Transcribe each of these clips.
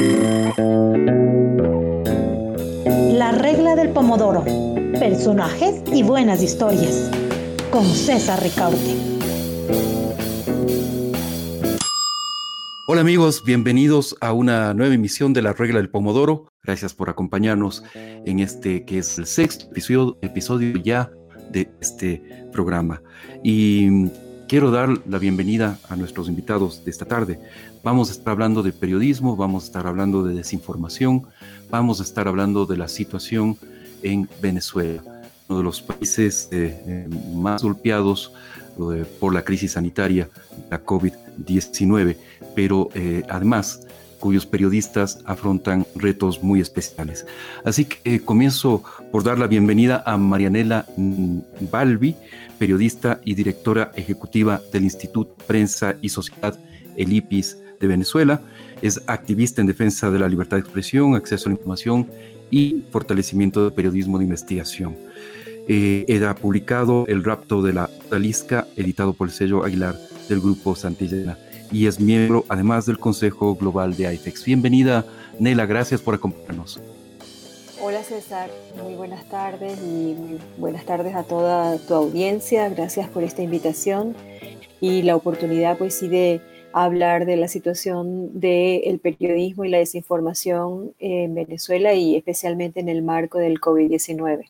La regla del pomodoro. Personajes y buenas historias. Con César Ricaurte. Hola amigos, bienvenidos a una nueva emisión de La regla del pomodoro. Gracias por acompañarnos en este que es el sexto episodio, episodio ya de este programa. Y quiero dar la bienvenida a nuestros invitados de esta tarde. Vamos a estar hablando de periodismo, vamos a estar hablando de desinformación, vamos a estar hablando de la situación en Venezuela, uno de los países eh, eh, más golpeados eh, por la crisis sanitaria, la COVID-19, pero además cuyos periodistas afrontan retos muy especiales. Así que comienzo por dar la bienvenida a Marianela Balbi, periodista y directora ejecutiva del Instituto Prensa y Sociedad, el IPIS de Venezuela. Es activista en defensa de la libertad de expresión, acceso a la información y fortalecimiento del periodismo de investigación. Eh, publicado El rapto de la Talisca, editado por el sello Aguilar del grupo Santillana, y es miembro además del Consejo Global de IFEX. Bienvenida, Nela, gracias por acompañarnos. Hola César, muy buenas tardes y muy buenas tardes a toda tu audiencia. Gracias por esta invitación y la oportunidad pues sí de hablar de la situación del periodismo y la desinformación en Venezuela y especialmente en el marco del COVID-19.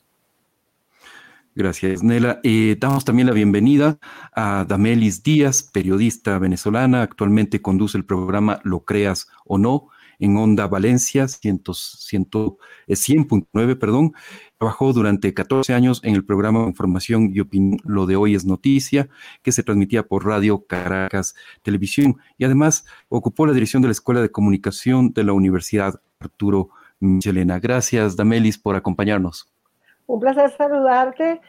Gracias, Nela. Eh, damos también la bienvenida a Damelis Díaz, periodista venezolana. Actualmente conduce el programa Lo Creas o No en Onda Valencia 100.9, eh, perdón. Trabajó durante 14 años en el programa Información y Opinión Lo de Hoy es Noticia, que se transmitía por Radio Caracas Televisión. Y además ocupó la dirección de la Escuela de Comunicación de la Universidad Arturo Michelena. Gracias, Damelis, por acompañarnos. Un placer saludarte.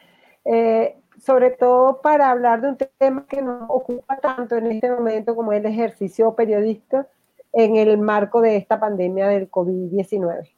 Eh, sobre todo para hablar de un tema que nos ocupa tanto en este momento como el ejercicio periodista en el marco de esta pandemia del COVID-19.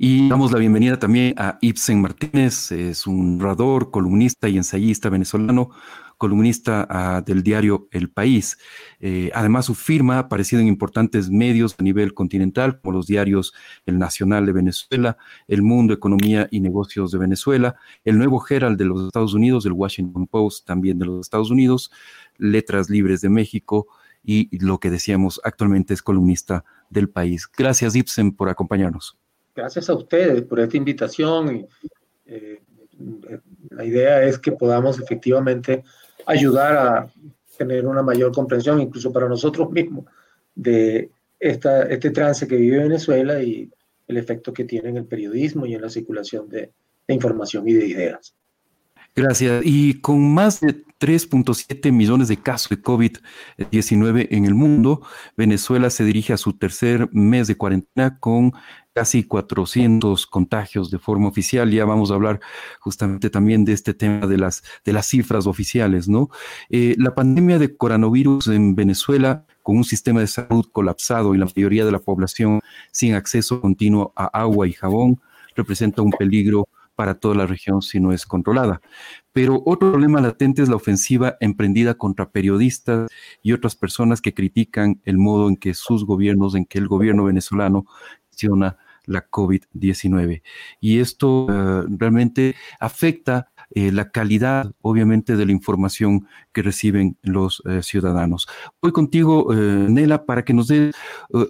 Y damos la bienvenida también a Ibsen Martínez, es un orador, columnista y ensayista venezolano, columnista ah, del diario El País. Eh, además, su firma ha aparecido en importantes medios a nivel continental, como los diarios El Nacional de Venezuela, El Mundo, Economía y Negocios de Venezuela, El Nuevo Herald de los Estados Unidos, el Washington Post también de los Estados Unidos, Letras Libres de México, y lo que decíamos actualmente es columnista del país. Gracias, Ibsen, por acompañarnos. Gracias a ustedes por esta invitación. Eh, la idea es que podamos efectivamente ayudar a tener una mayor comprensión, incluso para nosotros mismos, de esta, este trance que vive Venezuela y el efecto que tiene en el periodismo y en la circulación de información y de ideas. Gracias. Y con más de 3.7 millones de casos de COVID-19 en el mundo, Venezuela se dirige a su tercer mes de cuarentena con casi 400 contagios de forma oficial. Ya vamos a hablar justamente también de este tema de las, de las cifras oficiales, ¿no? Eh, la pandemia de coronavirus en Venezuela, con un sistema de salud colapsado y la mayoría de la población sin acceso continuo a agua y jabón, representa un peligro para toda la región si no es controlada. Pero otro problema latente es la ofensiva emprendida contra periodistas y otras personas que critican el modo en que sus gobiernos, en que el gobierno venezolano gestiona la COVID-19. Y esto eh, realmente afecta eh, la calidad, obviamente, de la información que reciben los eh, ciudadanos. Voy contigo, Nela, para que nos dé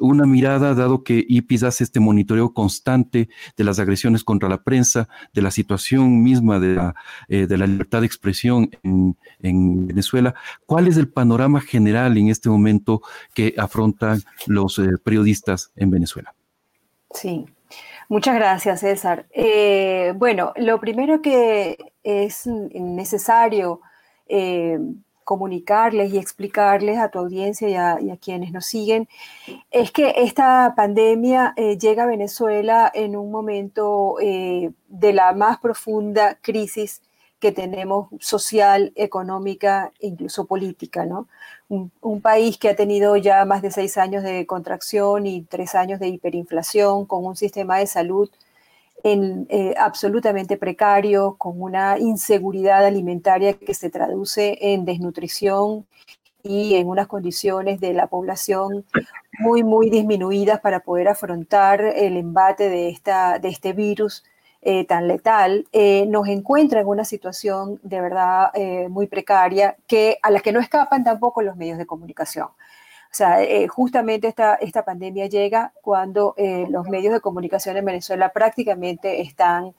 una mirada, dado que IPIS hace este monitoreo constante de las agresiones contra la prensa, de la situación misma de la, de la libertad de expresión en, Venezuela. ¿Cuál es el panorama general en este momento que afrontan los periodistas en Venezuela? Sí, muchas gracias, César. Eh, bueno, lo primero que es necesario eh, comunicarles y explicarles a tu audiencia y a, quienes nos siguen es que esta pandemia eh, llega a Venezuela en un momento de la más profunda crisis que tenemos social, económica e incluso política, ¿no? Un, país que ha tenido ya más de seis años de contracción y tres años de hiperinflación, con un sistema de salud en, eh, absolutamente precario, con una inseguridad alimentaria que se traduce en desnutrición y en unas condiciones de la población muy, muy disminuidas para poder afrontar el embate de, esta, de este virus eh, tan letal, eh, nos encuentra en una situación de verdad eh, muy precaria que, a la que no escapan tampoco los medios de comunicación. O sea, justamente esta, esta pandemia llega cuando los medios de comunicación en Venezuela prácticamente están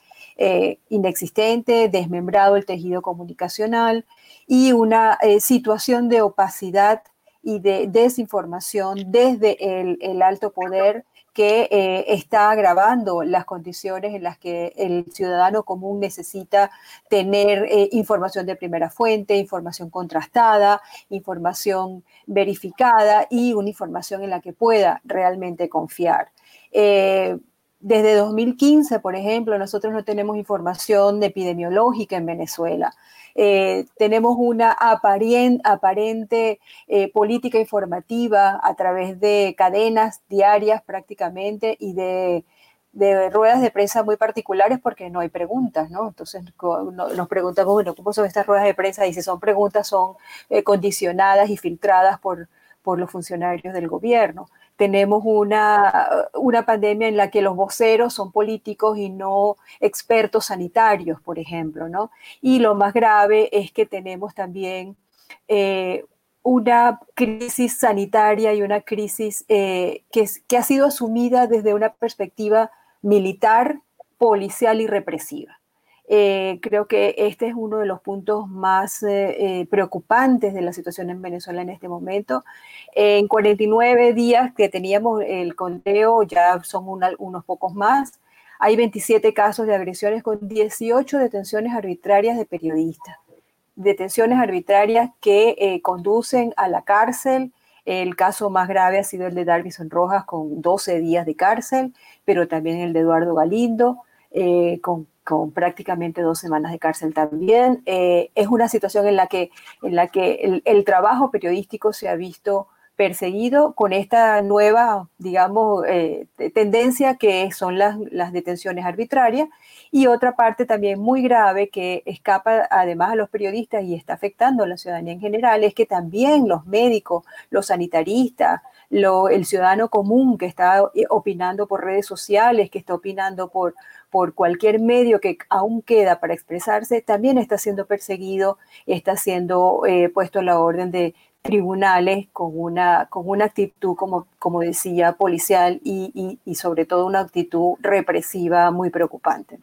inexistentes, desmembrado el tejido comunicacional y una situación de opacidad y de desinformación desde el alto poder que eh, está agravando las condiciones en las que el ciudadano común necesita tener eh, información de primera fuente, información contrastada, información verificada y una información en la que pueda realmente confiar. Eh, desde 2015, por ejemplo, nosotros no tenemos información epidemiológica en Venezuela. Eh, tenemos una aparente, eh, política informativa a través de cadenas diarias prácticamente y de, ruedas de prensa muy particulares porque no hay preguntas, ¿no? Entonces nos preguntamos, bueno, ¿cómo son estas ruedas de prensa? Y si son preguntas, son eh, condicionadas y filtradas por, por los funcionarios del gobierno tenemos una, una, pandemia en la que los voceros son políticos y no expertos sanitarios, por ejemplo, ¿no? Y lo más grave es que tenemos también eh, una crisis sanitaria y una crisis eh, que, que ha sido asumida desde una perspectiva militar, policial y represiva. Eh, creo que este es uno de los puntos más eh, eh, preocupantes de la situación en Venezuela en este momento. En 49 días que teníamos el conteo, ya son unos pocos más, hay 27 casos de agresiones con 18 detenciones arbitrarias de periodistas. Detenciones arbitrarias que conducen a la cárcel. El caso más grave ha sido el de Darvison Rojas con 12 días de cárcel, pero también el de Eduardo Galindo con con prácticamente dos semanas de cárcel también. Eh, es una situación en la que, en la que el, trabajo periodístico se ha visto perseguido con esta nueva, digamos, eh, tendencia que son las, las, detenciones arbitrarias y otra parte también muy grave que escapa además a los periodistas y está afectando a la ciudadanía en general es que también los médicos, los sanitaristas, el ciudadano común que está opinando por redes sociales, que está opinando por, por cualquier medio que aún queda para expresarse, también está siendo perseguido, está siendo eh, puesto a la orden de tribunales con una, con una actitud, como, como decía, policial y, y sobre todo una actitud represiva muy preocupante.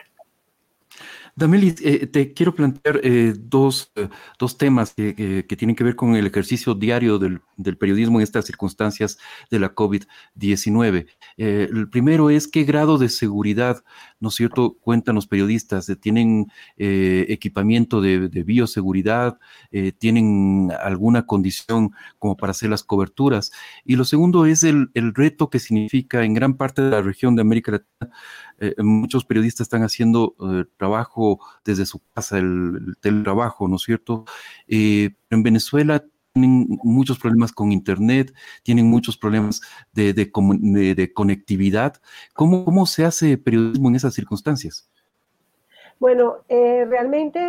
Damelis, eh, te quiero plantear eh, dos, eh, dos, temas que, tienen que ver con el ejercicio diario del, periodismo en estas circunstancias de la COVID-19. el primero es qué grado de seguridad, ¿no es cierto?, cuentan los periodistas. ¿Tienen equipamiento de, bioseguridad? ¿Tienen alguna condición como para hacer las coberturas? Y lo segundo es el, el reto que significa en gran parte de la región de América Latina eh, muchos periodistas están haciendo eh, trabajo desde su casa, el, teletrabajo, ¿no es cierto? Eh, en Venezuela tienen muchos problemas con Internet, tienen muchos problemas de, de, conectividad. ¿Cómo, ¿Cómo se hace periodismo en esas circunstancias? Bueno, realmente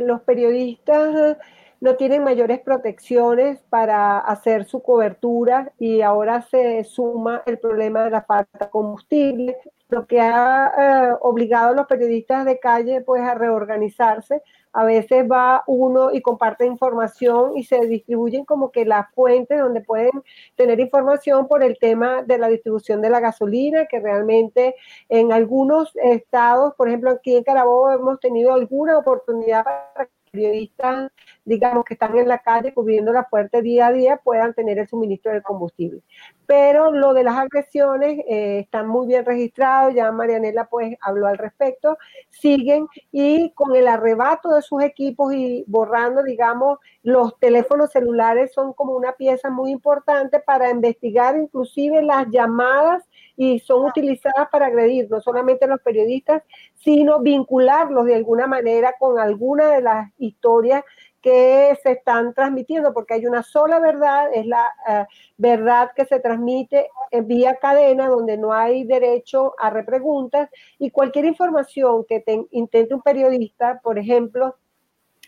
los periodistas no tienen mayores protecciones para hacer su cobertura y ahora se suma el problema de la falta de combustible, lo que ha eh, obligado a los periodistas de calle pues a reorganizarse. A veces va uno y comparte información y se distribuyen como que las fuentes donde pueden tener información por el tema de la distribución de la gasolina, que realmente en algunos estados, por ejemplo aquí en Carabobo hemos tenido alguna oportunidad para periodistas, digamos, que están en la calle cubriendo la puerta día a día, puedan tener el suministro del combustible. Pero lo de las agresiones eh, están muy bien registrados, ya Marianela pues habló al respecto, siguen y con el arrebato de sus equipos y borrando, digamos, los teléfonos celulares son como una pieza muy importante para investigar inclusive las llamadas y son utilizadas para agredir no solamente a los periodistas, sino vincularlos de alguna manera con alguna de las historias que se están transmitiendo, porque hay una sola verdad, es la eh, verdad que se transmite en vía cadena, donde no hay derecho a repreguntas, y cualquier información que intente un periodista, por ejemplo,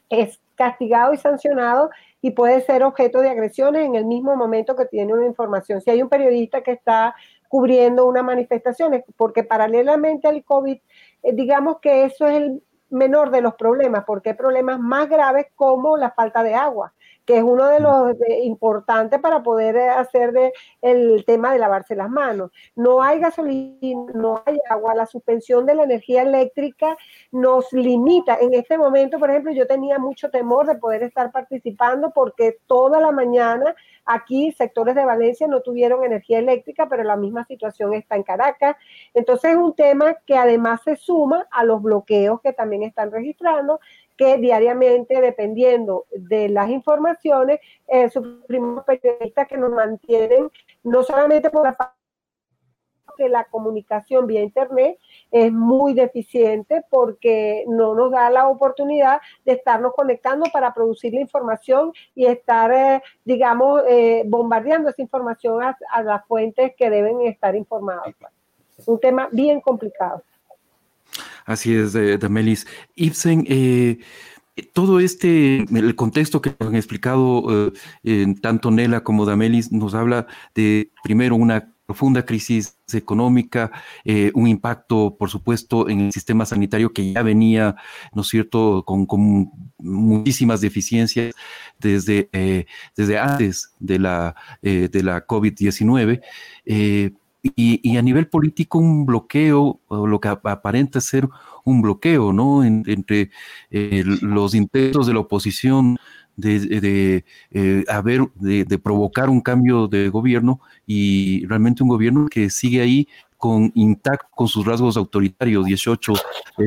es castigado y sancionado y puede ser objeto de agresiones en el mismo momento que tiene una información. Si hay un periodista que está cubriendo una manifestación, porque paralelamente al COVID, eh, digamos que eso es el menor de los problemas, porque hay problemas más graves como la falta de agua que es uno de los importantes para poder eh, hacer de el tema de lavarse las manos. No hay gasolina, no hay agua, la suspensión de la energía eléctrica nos limita. En este momento, por ejemplo, yo tenía mucho temor de poder estar participando porque toda la mañana aquí sectores de Valencia no tuvieron energía eléctrica, pero la misma situación está en Caracas. Entonces es un tema que además se suma a los bloqueos que también están registrando que diariamente, dependiendo de las informaciones, eh, sufrimos periodistas que nos mantienen no solamente por la que la comunicación vía internet es muy deficiente porque no nos da la oportunidad de estarnos conectando para producir la información y estar, eh, digamos, eh, bombardeando esa información a, a, las fuentes que deben estar informadas. Un tema bien complicado. Así es, Damelis. Ibsen, eh, todo este, el contexto que han explicado eh, tanto Nela como Damelis nos habla de, primero, una profunda crisis económica, eh, un impacto, por supuesto, en el sistema sanitario que ya venía, ¿no es cierto?, con, muchísimas deficiencias desde, desde antes de la, de la COVID-19. Y, a nivel político un bloqueo, o lo que aparenta ser un bloqueo, ¿no? entre eh, los intentos de la oposición de, eh, haber, de, provocar un cambio de gobierno y realmente un gobierno que sigue ahí con intacto con sus rasgos autoritarios, 18 eh,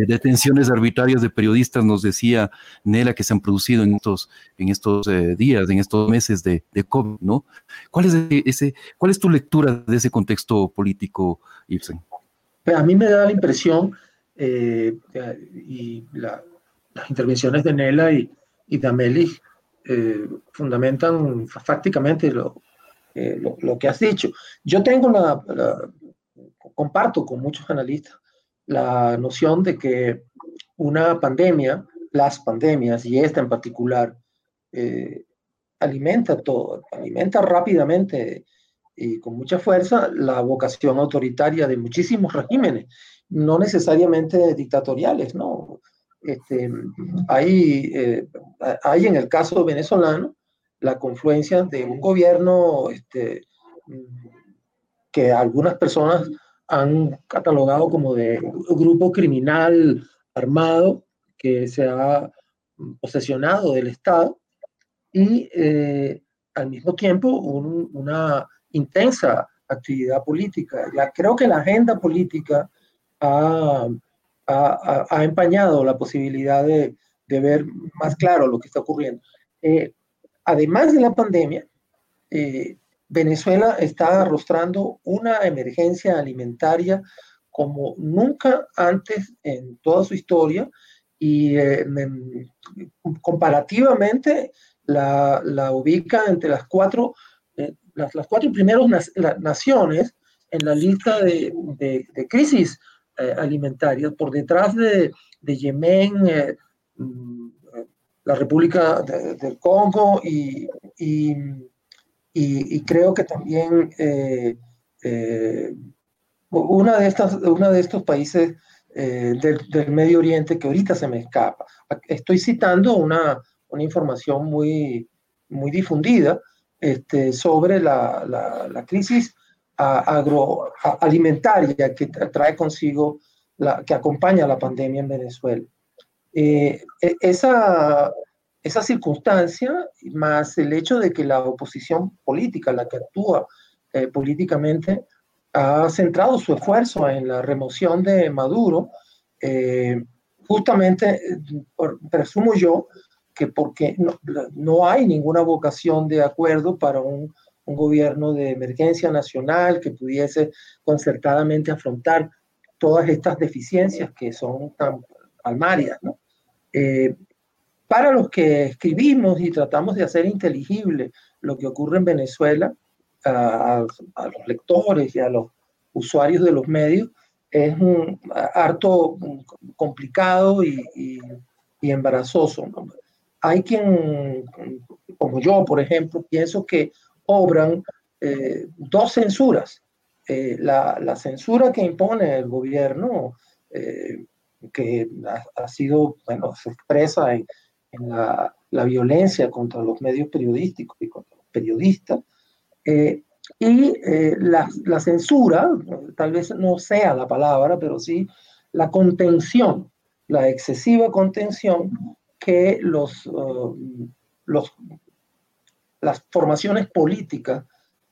detenciones arbitrarias de periodistas, nos decía Nela, que se han producido en estos, en estos eh, días, en estos meses de, COVID, ¿no? ¿Cuál es, ese, ¿Cuál es tu lectura de ese contexto político, Ibsen? Pues, a mí me da la impresión, eh, y las intervenciones de Nela y, y de Amelie fundamentan prácticamente lo, lo, lo, que has dicho. Yo tengo la, la, comparto con muchos analistas la noción de que una pandemia, las pandemias y esta en particular, eh, alimenta todo, alimenta rápidamente y con mucha fuerza la vocación autoritaria de muchísimos regímenes, no necesariamente dictatoriales, ¿no? Este, hay, eh, hay en el caso venezolano la confluencia de un gobierno este, que algunas personas han catalogado como de grupo criminal armado que se ha posesionado del Estado y eh, al mismo tiempo una intensa actividad política. Ya creo que la agenda política ha, ha, ha empañado la posibilidad de, de, ver más claro lo que está ocurriendo. Eh, además de la pandemia, eh, Venezuela está arrostrando una emergencia alimentaria como nunca antes en toda su historia y eh, comparativamente la, la, ubica entre las cuatro, eh, las, las, cuatro primeras naciones en la lista de, de, crisis eh, alimentarias, por detrás de, de Yemen, mm, la República del Congo y y, creo que también eh, eh, una de estas, uno de estos países eh, del, Medio Oriente que ahorita se me escapa. Estoy citando una, una información muy, muy difundida este, sobre la, la, la crisis agroalimentaria que trae consigo, que acompaña la pandemia en Venezuela. E, esa, esa circunstancia, más el hecho de que la oposición política, la que actúa eh, políticamente, ha centrado su esfuerzo en la remoción de Maduro, eh, justamente, presumo yo, que porque no, no, hay ninguna vocación de acuerdo para un, un, gobierno de emergencia nacional que pudiese concertadamente afrontar todas estas deficiencias que son tan palmarias, ¿no? Eh, para los que escribimos y tratamos de hacer inteligible lo que ocurre en Venezuela, a, a los lectores y a los usuarios de los medios, es un harto complicado y, y, y embarazoso. ¿no? hay quien, como yo, por ejemplo, pienso que obran eh, dos censuras. Eh, la, censura que impone el gobierno, eh, que ha, sido, bueno, se expresa en, la, violencia contra los medios periodísticos y contra los periodistas, y la, la, censura, tal vez no sea la palabra, pero sí la contención, la excesiva contención que los, uh, los, las formaciones políticas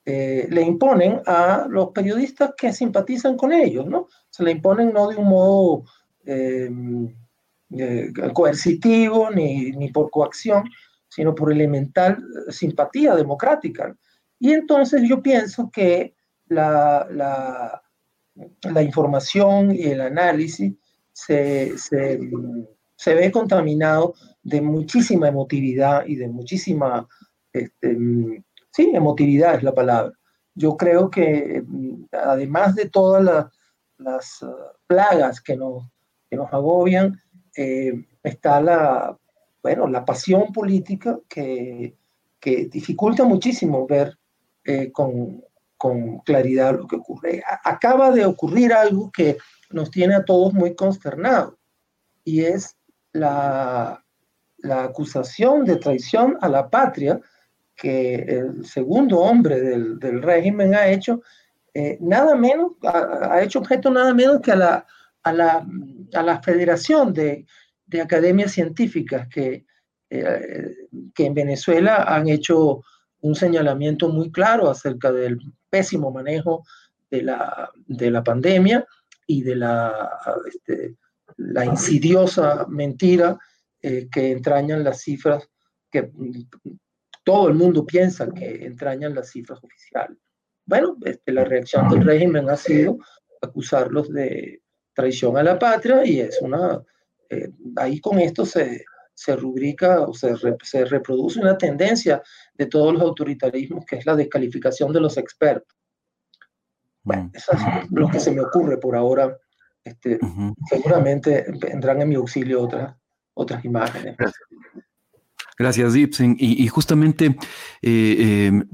eh, le imponen a los periodistas que simpatizan con ellos, ¿no? Se le imponen no de un modo em, eh, coercitivo ni, ni, por coacción, sino por elemental simpatía democrática. Y entonces yo pienso que la, la, la información y el análisis se, se, se, ve contaminado de muchísima emotividad y de muchísima, este, sí, emotividad es la palabra. Yo creo que además de todas las, uh, plagas que nos, que nos agobian, eh, está la, bueno, la pasión política que, que dificulta muchísimo ver eh, con, con claridad lo que ocurre. Acaba de ocurrir algo que nos tiene a todos muy consternados y es la, la acusación de traición a la patria que el segundo hombre del, del régimen ha hecho, eh, nada menos, ha, hecho objeto nada menos que a la, a la, a la Federación de, de Academias Científicas que, eh, que en Venezuela han hecho un señalamiento muy claro acerca del pésimo manejo de la, de la pandemia y de la, este, la insidiosa mentira eh, que entrañan las cifras que todo el mundo piensa que entrañan las cifras oficiales. Bueno, este, la reacción del régimen ha sido acusarlos de traición a la patria y es una, eh, ahí con esto se, se rubrica o se, se reproduce una tendencia de todos los autoritarismos que es la descalificación de los expertos. Bueno, mm. eso es lo que se me ocurre por ahora. Este, Seguramente vendrán en mi auxilio otras, otras imágenes. Gracias, Ibsen. Y, justamente eh, em,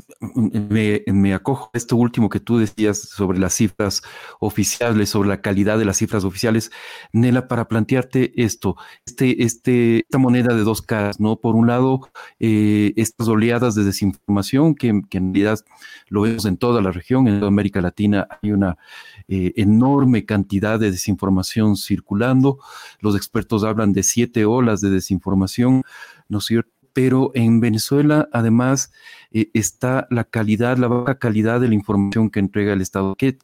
me, me, acojo a esto último que tú decías sobre las cifras oficiales, sobre la calidad de las cifras oficiales, Nela, para plantearte esto, este, este, esta moneda de dos caras, ¿no? Por un lado, eh, estas oleadas de desinformación que, en realidad lo vemos en toda la región, en América Latina hay una eh, enorme cantidad de desinformación circulando. Los expertos hablan de siete olas de desinformación, ¿no es cierto? pero en Venezuela además eh, está la calidad, la baja calidad de la información que entrega el Estado, que, eh,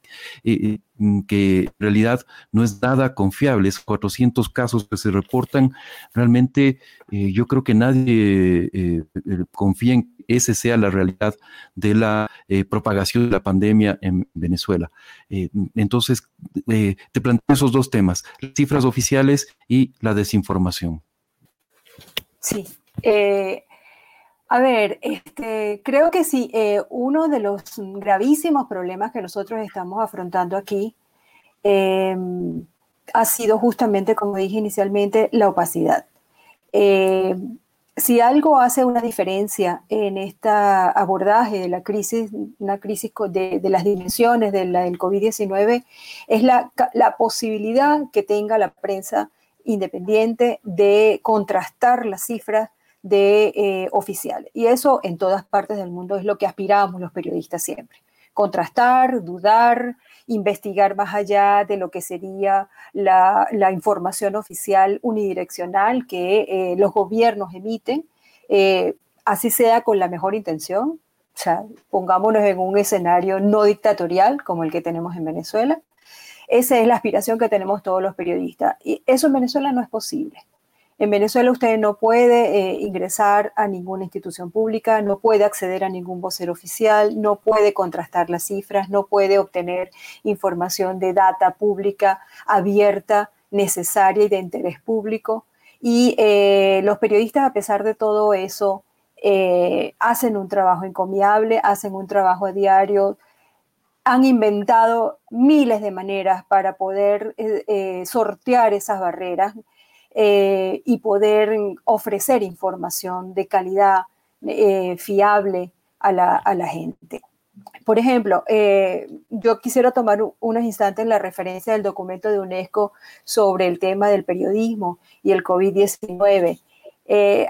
eh, mm, que en realidad no es nada confiable. Es 400 casos que se reportan. Realmente yo creo que nadie confía en que esa sea la realidad de la propagación de la pandemia en Venezuela. entonces, te planteo esos dos temas, las cifras oficiales y la desinformación. Sí, eh, a ver, este, creo que sí, eh, uno de los gravísimos problemas que nosotros estamos afrontando aquí em, ha sido justamente, como dije inicialmente, la opacidad. Em, si algo hace una diferencia en este abordaje de la crisis, una crisis de, las dimensiones de del COVID-19, es la, la posibilidad que tenga la prensa independiente de contrastar las cifras de eh, oficial. Y eso en todas partes del mundo es lo que aspiramos los periodistas siempre. Contrastar, dudar, investigar más allá de lo que sería la, información oficial unidireccional que eh, los gobiernos emiten, eh, así sea con la mejor intención. O sea, pongámonos en un escenario no dictatorial como el que tenemos en Venezuela. Esa es la aspiración que tenemos todos los periodistas. Y eso en Venezuela no es posible. En Venezuela usted no puede eh, ingresar a ninguna institución pública, no puede acceder a ningún vocero oficial, no puede contrastar las cifras, no puede obtener información de data pública abierta, necesaria y de interés público. Y eh, los periodistas, a pesar de todo eso, eh, hacen un trabajo encomiable, hacen un trabajo diario, han inventado miles de maneras para poder sortear esas barreras eh, y poder ofrecer información de calidad eh, fiable a la, a la, gente. Por ejemplo, yo quisiera tomar unos instantes la referencia del documento de UNESCO sobre el tema del periodismo y el COVID-19.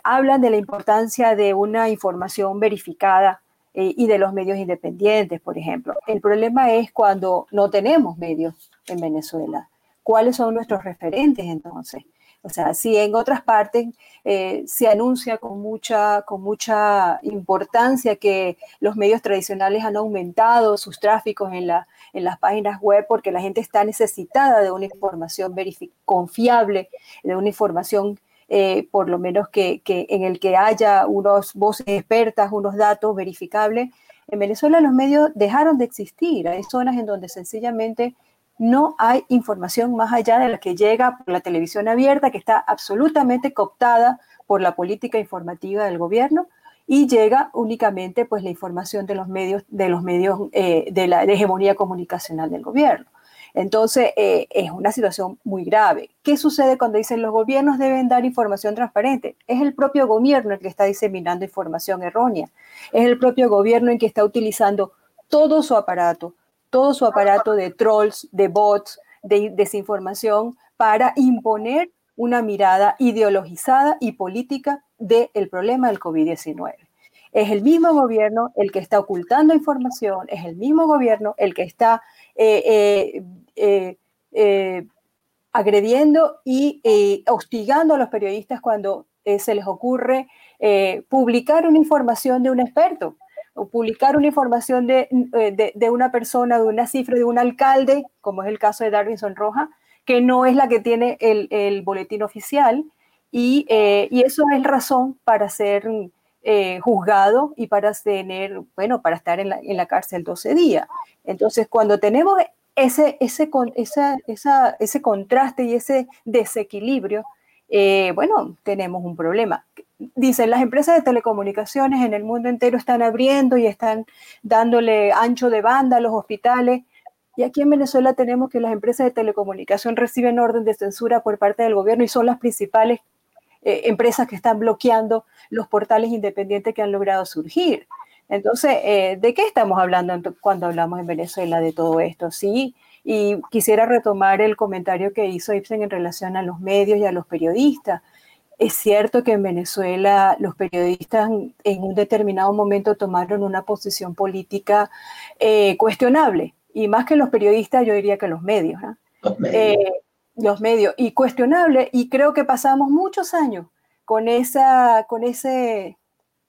hablan de la importancia de una información verificada y de los medios independientes, por ejemplo. El problema es cuando no tenemos medios en Venezuela. ¿Cuáles son nuestros referentes entonces? O sea, si en otras partes eh, se anuncia con mucha, con mucha importancia que los medios tradicionales han aumentado sus tráficos en, la, en las páginas web porque la gente está necesitada de una información confiable, de una información eh, por lo menos que, en el que haya unos voces expertas, unos datos verificables. En Venezuela los medios dejaron de existir. Hay zonas en donde sencillamente no hay información más allá de la que llega por la televisión abierta, que está absolutamente cooptada por la política informativa del gobierno y llega únicamente pues la información de los medios de los medios eh, de la hegemonía comunicacional del gobierno. Entonces eh, es una situación muy grave. ¿Qué sucede cuando dicen los gobiernos deben dar información transparente? Es el propio gobierno el que está diseminando información errónea. Es el propio gobierno el que está utilizando todo su aparato todo su aparato de trolls, de bots, de desinformación para imponer una mirada ideologizada y política del problema del COVID-19. Es el mismo gobierno el que está ocultando información, es el mismo gobierno el que está eh, eh, eh, agrediendo y hostigando a los periodistas cuando se les ocurre publicar una información de un experto o publicar una información eh, de, de, una persona, de una cifra, de un alcalde, como es el caso de Darwinson Roja, que no es la que tiene el, boletín oficial, y, eh, y, eso es razón para ser eh, juzgado y para tener, bueno, para estar en la, en la, cárcel 12 días. Entonces, cuando tenemos ese, ese, esa, esa, ese contraste y ese desequilibrio, bueno, tenemos un problema dicen, las empresas de telecomunicaciones en el mundo entero están abriendo y están dándole ancho de banda a los hospitales. Y aquí en Venezuela tenemos que las empresas de telecomunicación reciben orden de censura por parte del gobierno y son las principales eh, empresas que están bloqueando los portales independientes que han logrado surgir. Entonces, eh, ¿de qué estamos hablando cuando hablamos en Venezuela de todo esto? Sí, y quisiera retomar el comentario que hizo Ibsen en relación a los medios y a los periodistas. Es cierto que en Venezuela los periodistas en un determinado momento tomaron una posición política eh, cuestionable, y más que los periodistas, yo diría que los medios. Los medios. Eh, los medios, y cuestionable, y creo que pasamos muchos años con esa, con ese,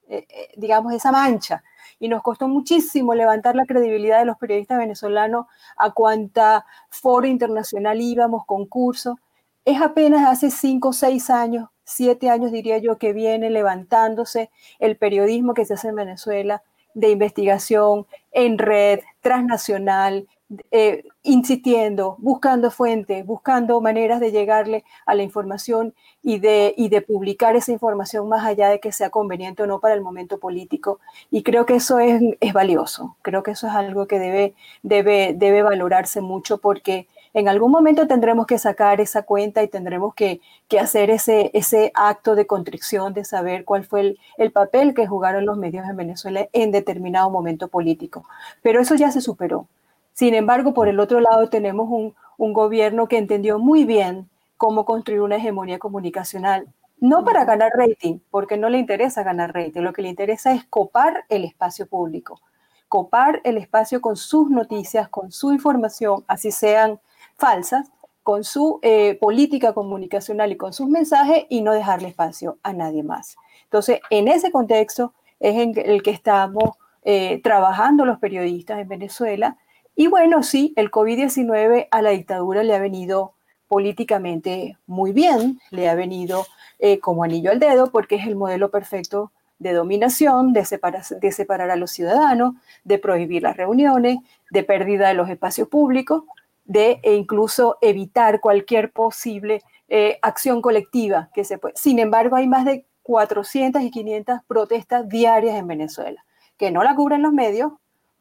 eh, digamos, esa mancha, y nos costó muchísimo levantar la credibilidad de los periodistas venezolanos a cuanta foro internacional íbamos, concurso. Es apenas hace cinco o seis años siete años, diría yo, que viene levantándose el periodismo que se hace en Venezuela de investigación en red, transnacional, eh, insistiendo, buscando fuentes, buscando maneras de llegarle a la información y de, publicar esa información más allá de que sea conveniente o no para el momento político. Y creo que eso es, valioso, creo que eso es algo que debe, valorarse mucho porque en algún momento tendremos que sacar esa cuenta y tendremos que, hacer ese acto de contrición de saber cuál fue el, papel que jugaron los medios en Venezuela en determinado momento político. Pero eso ya se superó. Sin embargo, por el otro lado tenemos un, un gobierno que entendió muy bien cómo construir una hegemonía comunicacional no para ganar rating, porque no le interesa ganar rating, lo que le interesa es copar el espacio público, copar el espacio con sus noticias, con su información, así sean falsas con su eh, política comunicacional y con sus mensajes y no dejarle espacio a nadie más. Entonces, en ese contexto es en el que estamos eh, trabajando los periodistas en Venezuela. Y bueno, sí, el COVID-19 a la dictadura le ha venido políticamente muy bien, le ha venido eh, como anillo al dedo porque es el modelo perfecto de dominación, de separar, de separar a los ciudadanos, de prohibir las reuniones, de pérdida de los espacios públicos de e incluso evitar cualquier posible eh, acción colectiva que se puede. Sin embargo, hay más de 400 y 500 protestas diarias en Venezuela, que no la cubren los medios,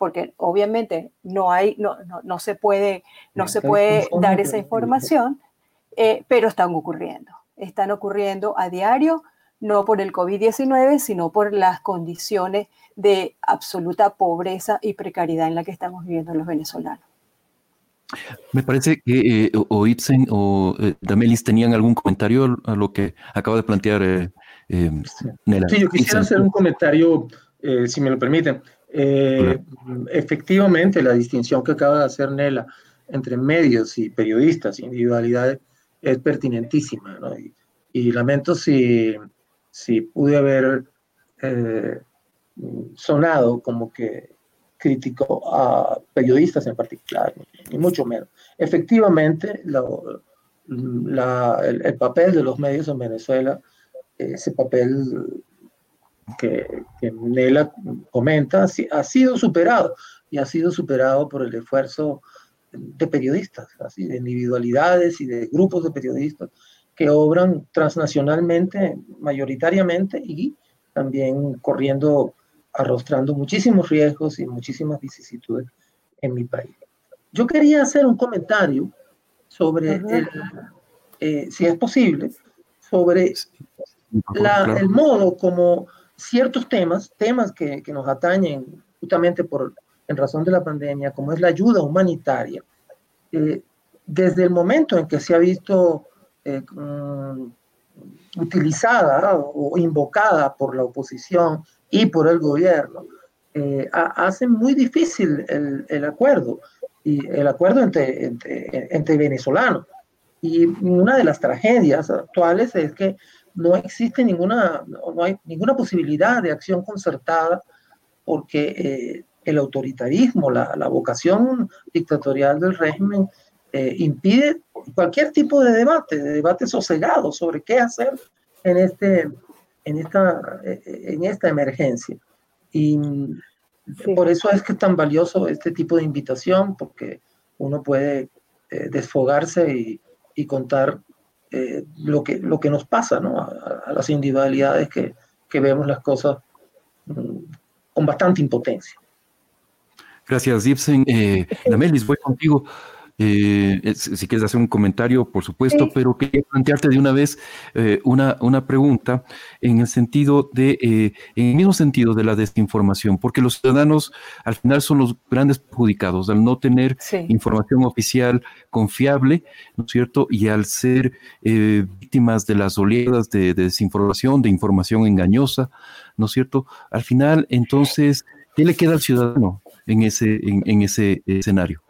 porque obviamente no hay, no, no, se puede, no se puede dar esa información, eh, pero están ocurriendo. están ocurriendo a diario, no por el COVID-19, sino por las condiciones de absoluta pobreza y precariedad en la que estamos viviendo los venezolanos. Me parece que eh, o Itzen o eh, Damelis tenían algún comentario a lo que acaba de plantear eh, Nela. Sí, yo quisiera hacer un comentario, si me lo permiten. Efectivamente, la distinción que acaba de hacer Nela entre medios y periodistas, individualidades, es pertinentísima. ¿no? Y, lamento si, si pude haber sonado como que crítico a periodistas en particular, ni mucho menos. Efectivamente, el, papel de los medios en Venezuela, ese papel que, que Nela comenta, ha sido superado y ha sido superado por el esfuerzo de periodistas, así, de individualidades y de grupos de periodistas que obran transnacionalmente, mayoritariamente, y también corriendo arrostrando muchísimos riesgos y muchísimas vicisitudes en mi país. Yo quería hacer un comentario sobre, eh, si es posible, sobre el modo como ciertos temas, temas que, que, nos atañen justamente por, en razón de la pandemia, como es la ayuda humanitaria, eh, desde el momento en que se ha visto eh, mm, utilizada o invocada por la oposición y por el gobierno, eh, hacen muy difícil el, el, acuerdo, y el acuerdo entre, entre, entre, venezolanos. Y una de las tragedias actuales es que no existe ninguna, no hay ninguna posibilidad de acción concertada porque eh, el autoritarismo, la, la, vocación dictatorial del régimen eh, impide cualquier tipo de debate, de debate sosegado sobre qué hacer en este, en esta, en esta emergencia. Y por eso es que es tan valioso este tipo de invitación, porque uno puede eh, desfogarse y, y contar eh, lo, que, lo que nos pasa ¿no? a, las individualidades que, que, vemos las cosas mm, con bastante impotencia. Gracias, Gibson. Eh, Lamelis, voy contigo. Eh, si quieres hacer un comentario, por supuesto, pero quería plantearte de una vez eh, una, una pregunta en el sentido de, eh, en el mismo sentido de la desinformación, porque los ciudadanos al final son los grandes perjudicados al no tener información oficial confiable, ¿no es cierto? Y al ser víctimas de las oleadas de, desinformación, de información engañosa, ¿no es cierto? Al final, entonces, ¿qué le queda al ciudadano en ese, en ese escenario?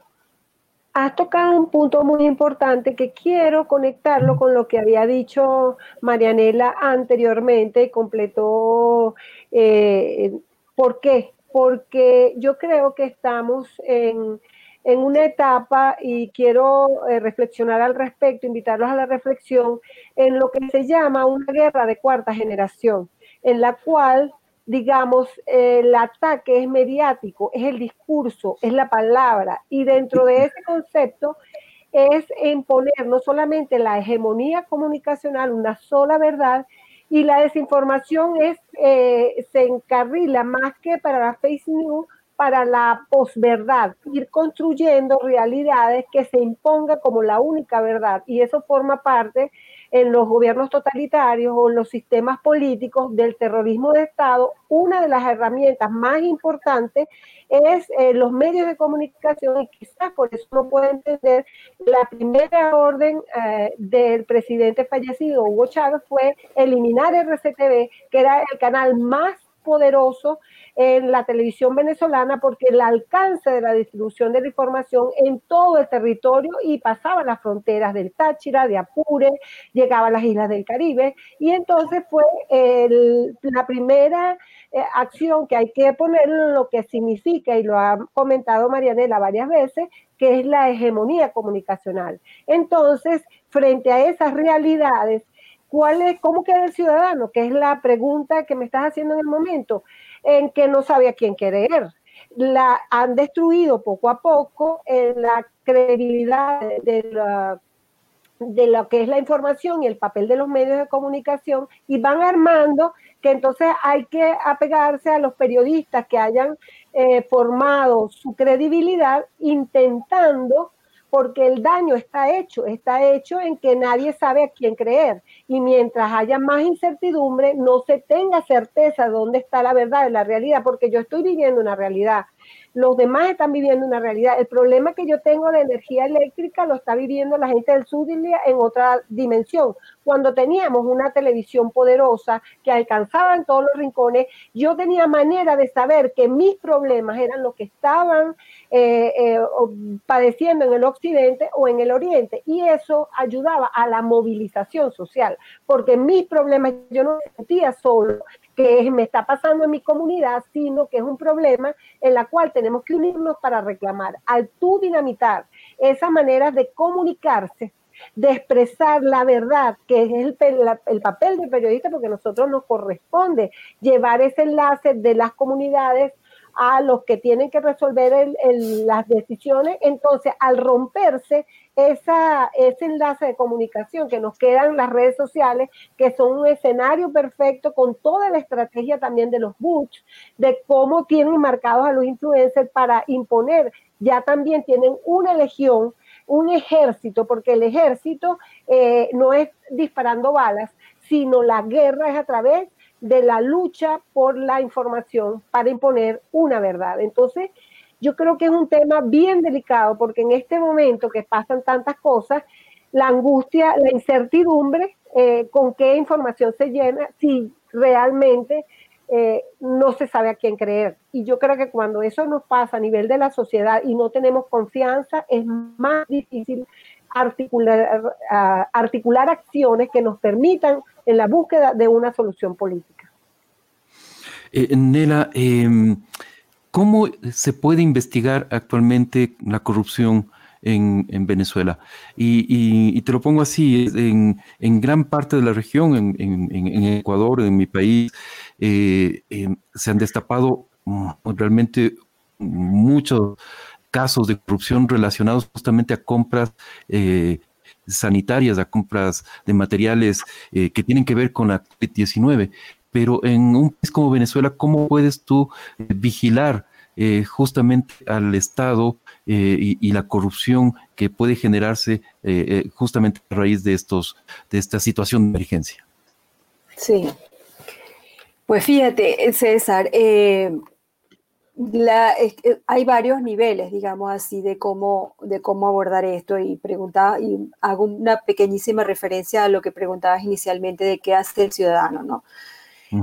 Has tocado un punto muy importante que quiero conectarlo con lo que había dicho Marianela anteriormente y completó. Eh, ¿Por qué? Porque yo creo que estamos en, una etapa y quiero eh, reflexionar al respecto, invitarlos a la reflexión en lo que se llama una guerra de cuarta generación, en la cual digamos, el ataque es mediático, es el discurso, es la palabra, y dentro de ese concepto es imponer no solamente la hegemonía comunicacional, una sola verdad, y la desinformación es, eh, se encarrila más que para la face news, para la posverdad, ir construyendo realidades que se imponga como la única verdad, y eso forma parte en los gobiernos totalitarios o en los sistemas políticos del terrorismo de Estado, una de las herramientas más importantes es eh, los medios de comunicación y quizás por eso no puede entender la primera orden eh, del presidente fallecido Hugo Chávez fue eliminar RCTV, que era el canal más poderoso en la televisión venezolana porque el alcance de la distribución de la información en todo el territorio y pasaba las fronteras del Táchira, de Apure, llegaba a las islas del Caribe y entonces fue la primera eh, acción que hay que poner lo que significa y lo ha comentado Marianela varias veces, que es la hegemonía comunicacional. Entonces, frente a esas realidades, ¿cuál es, ¿cómo queda el ciudadano? Que es la pregunta que me estás haciendo en el momento en que no sabe a quién querer. La han destruido poco a poco en la credibilidad de, la, de lo que es la información y el papel de los medios de comunicación y van armando que entonces hay que apegarse a los periodistas que hayan eh, formado su credibilidad intentando porque el daño está hecho, está hecho en que nadie sabe a quién creer. Y mientras haya más incertidumbre, no se tenga certeza de dónde está la verdad, de la realidad, porque yo estoy viviendo una realidad los demás están viviendo una realidad. El problema que yo tengo de energía eléctrica lo está viviendo la gente del sur en otra dimensión. Cuando teníamos una televisión poderosa que alcanzaba en todos los rincones, yo tenía manera de saber que mis problemas eran los que estaban eh, eh, padeciendo en el occidente o en el oriente. Y eso ayudaba a la movilización social, porque mis problemas yo no sentía solo que me está pasando en mi comunidad, sino que es un problema en la cual tenemos que unirnos para reclamar. Al tú dinamitar esa manera de comunicarse, de expresar la verdad, que es el, el, papel del periodista, porque a nosotros nos corresponde llevar ese enlace de las comunidades a los que tienen que resolver las decisiones. Entonces, al romperse esa, ese enlace de comunicación que nos quedan las redes sociales, que son un escenario perfecto con toda la estrategia también de los boots, de cómo tienen marcados a los influencers para imponer, ya también tienen una legión, un ejército, porque el ejército eh, no es disparando balas, sino la guerra es a través de la lucha por la información para imponer una verdad. Entonces, yo creo que es un tema bien delicado porque en este momento que pasan tantas cosas, la angustia, la incertidumbre, eh, con qué información se llena, si realmente eh, no se sabe a quién creer. Y yo creo que cuando eso nos pasa a nivel de la sociedad y no tenemos confianza, es más difícil articular, articular acciones que nos permitan en la búsqueda de una solución política. Eh, Nela, em, ¿cómo se puede investigar actualmente la corrupción en, Venezuela? Y, te lo pongo así, en, gran parte de la región, en, Ecuador, en mi país, eh, em, se han destapado mm, realmente muchos casos de corrupción relacionados justamente a compras eh, sanitarias, a compras de materiales eh, que tienen que ver con la COVID-19. Pero en un país como Venezuela, ¿cómo puedes tú eh, vigilar eh, justamente al Estado y, la corrupción que puede generarse justamente a raíz de, estos, de esta situación de emergencia? Sí. Pues fíjate, César, la, hay varios niveles, digamos así, de cómo, de cómo abordar esto y preguntaba, y hago una pequeñísima referencia a lo que preguntabas inicialmente de qué hace el ciudadano, ¿no?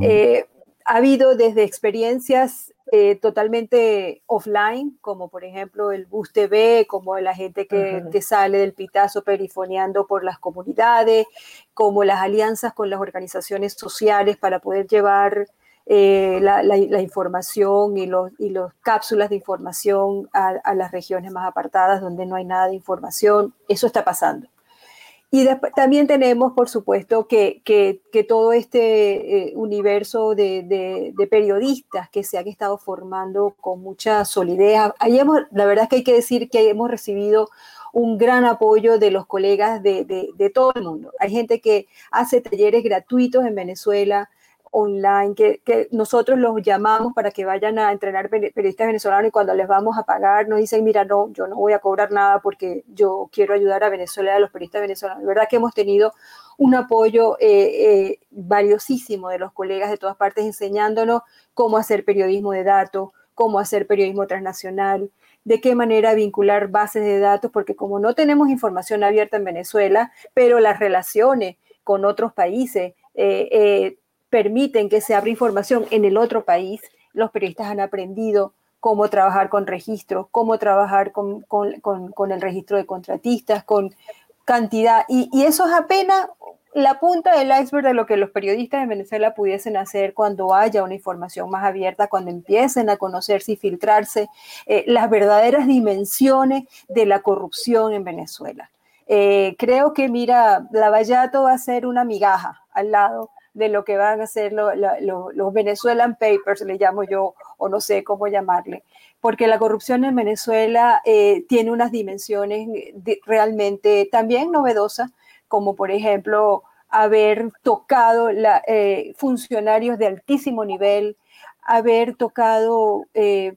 Eh, ha habido desde experiencias eh, totalmente offline, como por ejemplo el Bus TV, como la gente que, que, sale del pitazo perifoneando por las comunidades, como las alianzas con las organizaciones sociales para poder llevar eh, la, información y los, cápsulas de información a, las regiones más apartadas donde no hay nada de información. Eso está pasando. Y también tenemos, por supuesto, que, todo este eh, universo de, periodistas que se han estado formando con mucha solidez. Ahí hemos, la verdad es que hay que decir que hemos recibido un gran apoyo de los colegas de, todo el mundo. Hay gente que hace talleres gratuitos en Venezuela, online, que, nosotros los llamamos para que vayan a entrenar periodistas venezolanos y cuando les vamos a pagar nos dicen, mira, no, yo no voy a cobrar nada porque yo quiero ayudar a Venezuela, a los periodistas venezolanos. La verdad que hemos tenido un apoyo eh, eh, valiosísimo de los colegas de todas partes enseñándonos cómo hacer periodismo de datos, cómo hacer periodismo transnacional, de qué manera vincular bases de datos, porque como no tenemos información abierta en Venezuela, pero las relaciones con otros países, eh, permiten que se abra información en el otro país. Los periodistas han aprendido cómo trabajar con registros, cómo trabajar con, el registro de contratistas, con cantidad. Y, eso es apenas la punta del iceberg de lo que los periodistas de Venezuela pudiesen hacer cuando haya una información más abierta, cuando empiecen a conocerse y filtrarse eh, las verdaderas dimensiones de la corrupción en Venezuela. Eh, creo que, mira, Lavallato va a ser una migaja al lado de lo que van a ser los Venezuelan Papers, le llamo yo, o no sé cómo llamarle, porque la corrupción en Venezuela eh, tiene unas dimensiones realmente también novedosas, como por ejemplo haber tocado la, eh, funcionarios de altísimo nivel, haber tocado eh,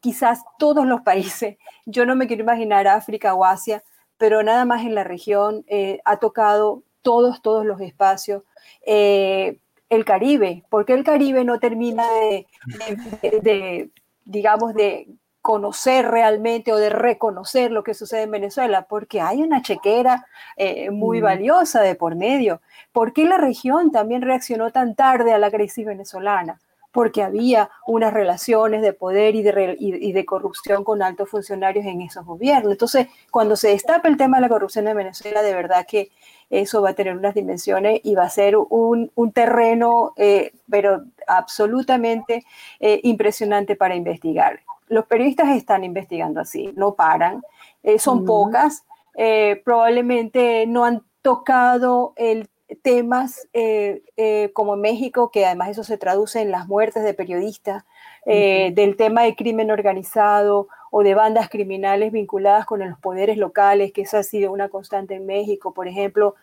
quizás todos los países. Yo no me quiero imaginar África o Asia pero nada más en la región, ha tocado todos, todos los espacios. Eh, el Caribe, ¿por qué el Caribe no termina de, digamos, de conocer realmente o de reconocer lo que sucede en Venezuela, porque hay una chequera eh, muy mm. valiosa de por medio. ¿Por qué la región también reaccionó tan tarde a la crisis venezolana? Porque había unas relaciones de poder y de, y de corrupción con altos funcionarios en esos gobiernos. Entonces, cuando se destapa el tema de la corrupción en Venezuela, de verdad que eso va a tener unas dimensiones y va a ser un, terreno, eh, pero absolutamente eh, impresionante para investigar. Los periodistas están investigando así, no paran, eh, son pocas, probablemente no han tocado el temas como México, que además eso se traduce en las muertes de periodistas, del tema de crimen organizado o de bandas criminales vinculadas con los poderes locales, que eso ha sido una constante en México, por ejemplo.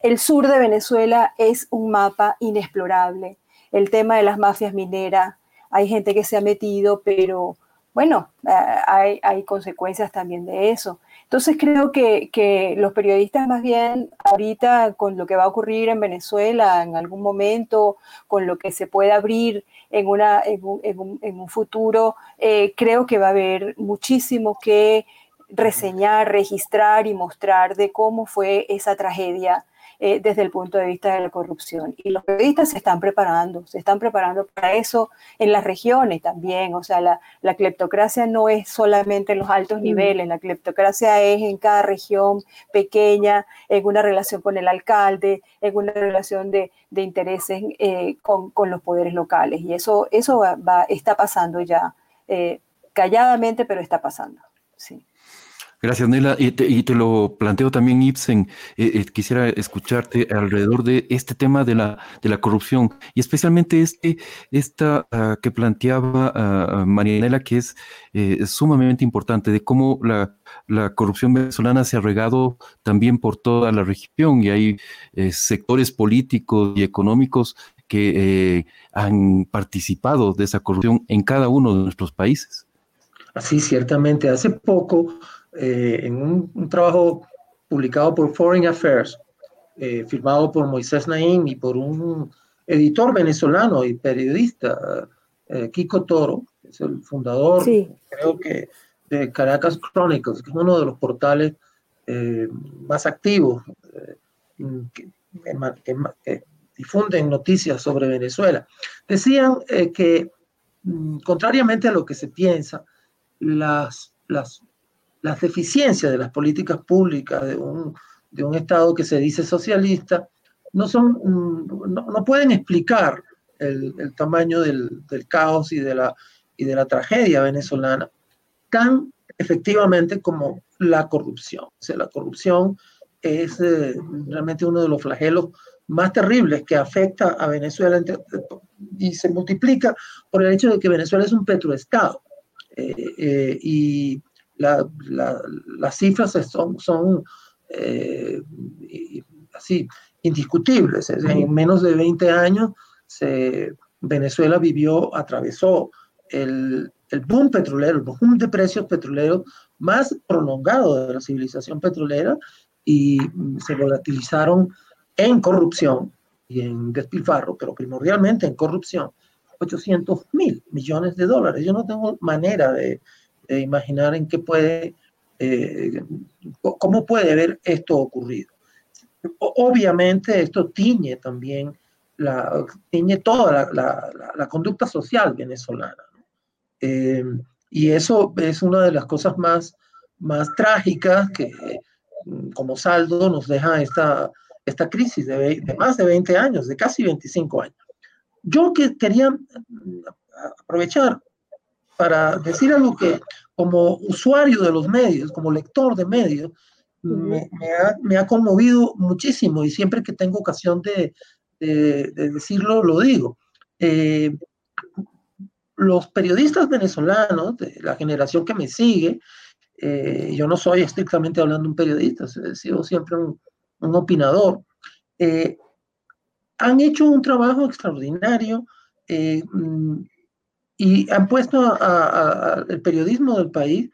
El sur de Venezuela es un mapa inexplorable. El tema de las mafias mineras, hay gente que se ha metido, pero bueno, eh, hay, consecuencias también de eso. Entonces creo que, los periodistas más bien ahorita con lo que va a ocurrir en Venezuela en algún momento, con lo que se puede abrir en, un, futuro, eh, creo que va a haber muchísimo que reseñar, registrar y mostrar de cómo fue esa tragedia eh, desde el punto de vista de la corrupción. Y los periodistas se están preparando, se están preparando para eso en las regiones también. O sea, la, la cleptocracia no es solamente en los altos mm. niveles, la cleptocracia es en cada región pequeña, en una relación con el alcalde, en una relación de, de intereses eh, con, con, los poderes locales. Y eso, eso va, está pasando ya, eh, calladamente, pero está pasando. Sí. Gracias, Nela. Y te, lo planteo también, Ibsen. Eh, eh, quisiera escucharte alrededor de este tema de la, de la corrupción y especialmente este, esta ah, que planteaba uh, Marianela, que es eh, sumamente importante, de cómo la, la, corrupción venezolana se ha regado también por toda la región y hay sectores políticos y económicos que han participado de esa corrupción en cada uno de nuestros países. Así, ciertamente. Hace poco eh, en un, trabajo publicado por Foreign Affairs, eh, firmado por Moisés Naim y por un editor venezolano y periodista, eh, Kiko Toro, que es el fundador, creo que, de Caracas Chronicles, que es uno de los portales más activos que, que, difunden noticias sobre Venezuela. Decían que, mm, contrariamente a lo que se piensa, las, las las deficiencias de las políticas públicas de un, de un Estado que se dice socialista no, son, mm, no, pueden explicar el, el tamaño del, del, caos y de, la, y de la tragedia venezolana tan efectivamente como la corrupción. O sea, la corrupción es eh, realmente uno de los flagelos más terribles que afecta a Venezuela y se multiplica por el hecho de que Venezuela es un petroestado. Eh, eh, y las cifras son, son eh, así indiscutibles. En menos de 20 años se, Venezuela vivió, atravesó el, el boom petrolero, el boom de precios petroleros más prolongado de la civilización petrolera y se volatilizaron en corrupción y en despilfarro, pero primordialmente en corrupción, 800 mil millones de dólares. Yo no tengo manera de, imaginar en qué puede, eh, cómo puede haber esto ocurrido. Obviamente esto tiñe también, la, tiñe toda la, conducta social venezolana. Eh, y eso es una de las cosas más, más trágicas que como saldo nos deja esta, esta crisis de, de, más de 20 años, de casi 25 años. Yo que quería aprovechar para decir algo que como usuario de los medios, como lector de medios, me, ha, conmovido muchísimo y siempre que tengo ocasión de, decirlo, lo digo. Eh, los periodistas venezolanos, de la generación que me sigue, eh, yo no soy estrictamente hablando un periodista, he sido siempre un, opinador, eh, han hecho un trabajo extraordinario mm, y han puesto al periodismo del país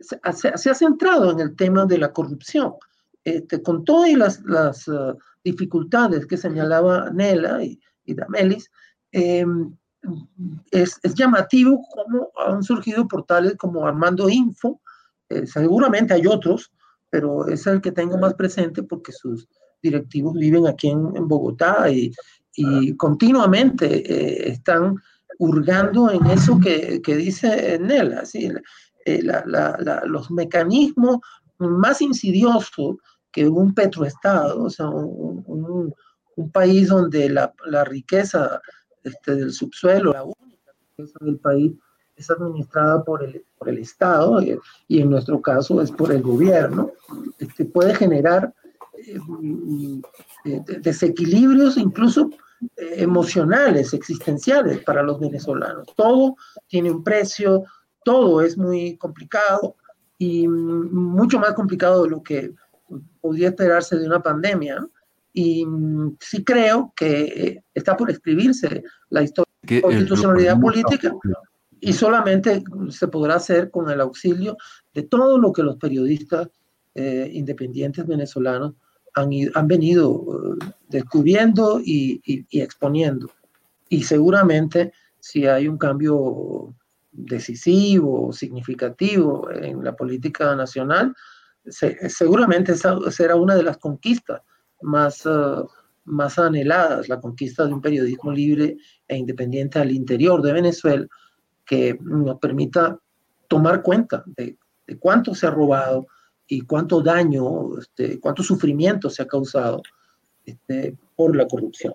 se, ha centrado en el tema de la corrupción. Este, con todas las, las uh, dificultades que señalaba Nela y, Damelis, em, es, es, llamativo cómo han surgido portales como Armando Info, eh, seguramente hay otros, pero es el que tengo más presente porque sus directivos viven aquí en, Bogotá y, y continuamente eh, están hurgando en eso que, que dice Nela, ¿sí? Eh, los mecanismos más insidiosos que un petroestado, o sea, un, país donde la, riqueza este, del subsuelo, la única riqueza del país, es administrada por el, por el Estado y, y, en nuestro caso es por el gobierno, este, puede generar eh, eh, desequilibrios incluso emocionales, existenciales para los venezolanos. Todo tiene un precio, todo es muy complicado y mucho más complicado de lo que podría esperarse de una pandemia. Y sí creo que está por escribirse la historia de constitucionalidad política y solamente se podrá hacer con el auxilio de todo lo que los periodistas eh, independientes venezolanos han, han venido eh, descubriendo y, y, exponiendo. Y seguramente si hay un cambio decisivo, significativo en la política nacional, seguramente esa será una de las conquistas más, uh, más anheladas, la conquista de un periodismo libre e independiente al interior de Venezuela, que nos permita tomar cuenta de, de cuánto se ha robado y cuánto daño, este, cuánto sufrimiento se ha causado este, por la corrupción.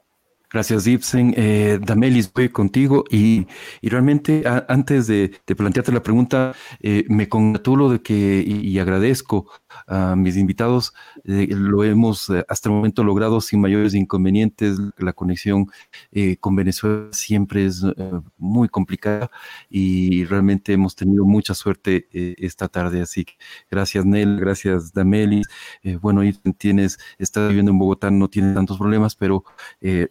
Gracias, Ibsen. Eh, Damelis, voy contigo y, realmente antes de, de, plantearte la pregunta, eh, me congratulo de que y, agradezco a mis invitados. Eh, lo hemos eh, hasta el momento logrado sin mayores inconvenientes. La conexión eh, con Venezuela siempre es muy complicada y realmente hemos tenido mucha suerte esta tarde. Así que gracias, Nel, gracias, Damelis. bueno, tienes, está viviendo en Bogotá, no tiene tantos problemas, pero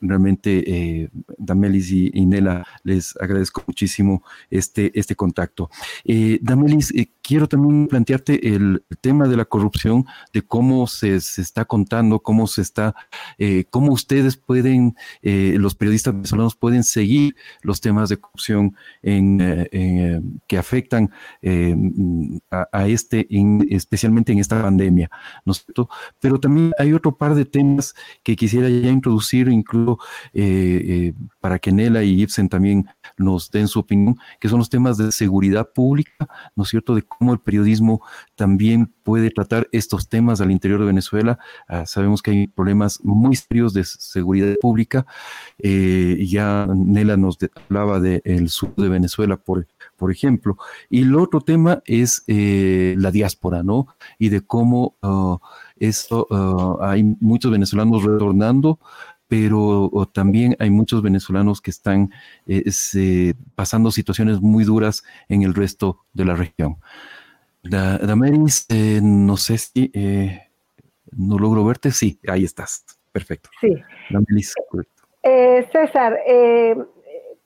realmente eh, Damelis y, Nela, les agradezco muchísimo este, este contacto. Eh, Damelis, eh, quiero también plantearte el, tema de la corrupción, de cómo se, está contando, cómo se está, eh, cómo ustedes pueden, los periodistas venezolanos pueden seguir los temas de corrupción en, que afectan a, este, especialmente en esta pandemia, ¿no es cierto? Pero también hay otro par de temas que quisiera ya introducir, incluso eh, eh, para que Nela y Ibsen también nos den su opinión, que son los temas de seguridad pública, ¿no es cierto?, de cómo el periodismo también puede tratar estos temas al interior de Venezuela. Ah, sabemos que hay problemas muy serios de seguridad pública. Eh, ya Nela nos hablaba del sur de Venezuela, por, ejemplo. Y el otro tema es la diáspora, ¿no? Y de cómo uh, esto, uh, hay muchos venezolanos retornando pero también hay muchos venezolanos que están eh, pasando situaciones muy duras en el resto de la región. Damaris, eh, no sé si eh, no logro verte. Sí, ahí estás. Perfecto. Sí. Damaris, correcto. César,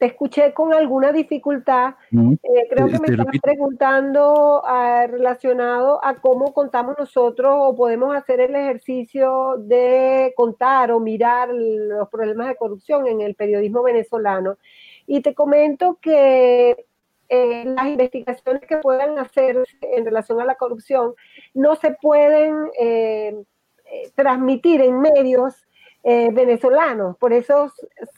te escuché con alguna dificultad. Eh, creo que me estás preguntando ah, relacionado a cómo contamos nosotros o podemos hacer el ejercicio de contar o mirar los problemas de corrupción en el periodismo venezolano. Y te comento que eh, las investigaciones que puedan hacer en relación a la corrupción no se pueden eh, transmitir en medios eh, venezolanos. Por eso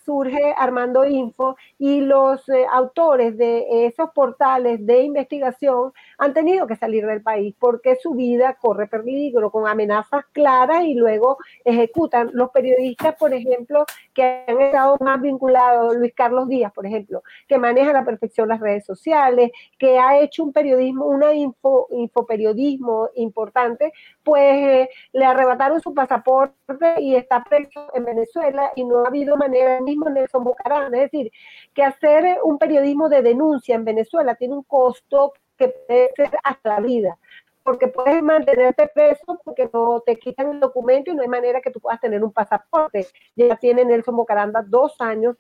surge Armando Info y los eh, autores de esos portales de investigación han tenido que salir del país porque su vida corre peligro con amenazas claras y luego ejecutan. Los periodistas, por ejemplo, que han estado más vinculados, Luis Carlos Díaz, por ejemplo, que maneja a la perfección las redes sociales, que ha hecho un periodismo, una info, infoperiodismo importante, pues eh, le arrebataron su pasaporte y está preso en Venezuela y no ha habido manera, mismo Nelson Bucarán, es decir, que hacer un periodismo de denuncia en Venezuela tiene un costo que puede ser hasta la vida, porque puedes mantenerte preso porque no te quitan el documento y no hay manera que tú puedas tener un pasaporte. Ya tiene Nelson Bocaranda dos años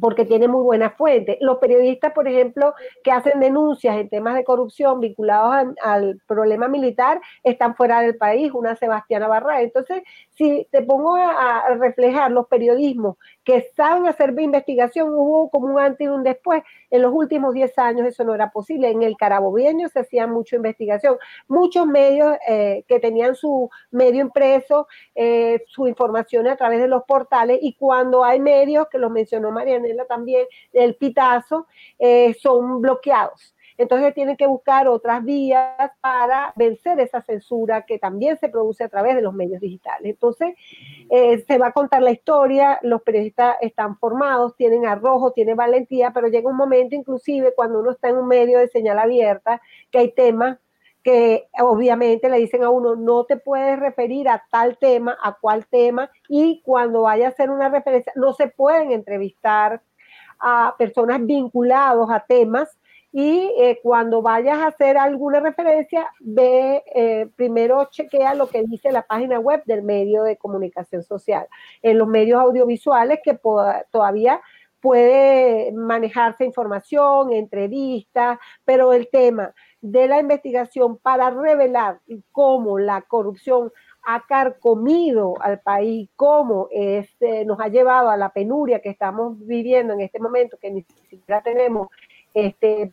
porque tiene muy buena fuente. Los periodistas, por ejemplo, que hacen denuncias en temas de corrupción vinculados al problema militar, están fuera del país, una Sebastiana Barra. Entonces, si te pongo a, reflejar los periodismos que saben hacer investigación, hubo como un antes y un después. En los últimos 10 años eso no era posible. En el Carabobeño se hacía mucha investigación. Muchos medios eh, que tenían su medio impreso, eh, su información a través de los portales, y cuando hay medios, que los mencionó Marianela también, el pitazo, eh, son bloqueados. Entonces tienen que buscar otras vías para vencer esa censura que también se produce a través de los medios digitales. Entonces eh, se va a contar la historia, los periodistas están formados, tienen arrojo, tienen valentía, pero llega un momento inclusive cuando uno está en un medio de señal abierta, que hay temas que obviamente le dicen a uno, no te puedes referir a tal tema, a cuál tema, y cuando vaya a hacer una referencia, no se pueden entrevistar a personas vinculados a temas y eh, cuando vayas a hacer alguna referencia, ve, eh, primero chequea lo que dice la página web del medio de comunicación social. En los medios audiovisuales que todavía puede manejarse información, entrevistas, pero el tema de la investigación para revelar cómo la corrupción ha carcomido al país, cómo este, nos ha llevado a la penuria que estamos viviendo en este momento, que ni siquiera tenemos este,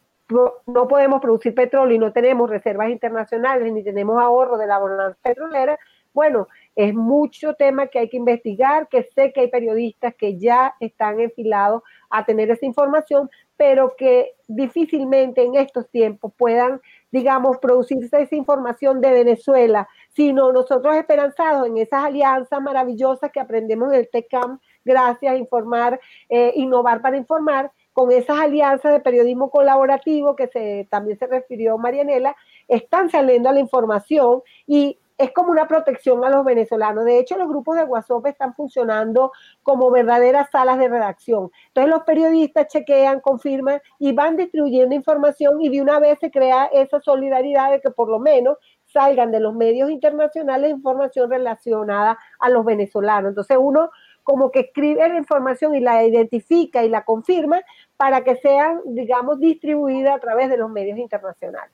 no podemos producir petróleo y no tenemos reservas internacionales ni tenemos ahorro de la bonanza petrolera, bueno, es mucho tema que hay que investigar, que sé que hay periodistas que ya están enfilados a tener esa información, pero que difícilmente en estos tiempos puedan, digamos, producirse esa información de Venezuela, sino nosotros esperanzados en esas alianzas maravillosas que aprendemos en el TECAM, gracias a informar, eh, innovar para informar, con esas alianzas de periodismo colaborativo que se, también se refirió Marianela, están saliendo a la información y es como una protección a los venezolanos. De hecho, los grupos de WhatsApp están funcionando como verdaderas salas de redacción. Entonces, los periodistas chequean, confirman y van distribuyendo información y de una vez se crea esa solidaridad de que por lo menos salgan de los medios internacionales información relacionada a los venezolanos. Entonces, uno como que escribe la información y la identifica y la confirma para que sean, digamos, distribuidas a través de los medios internacionales.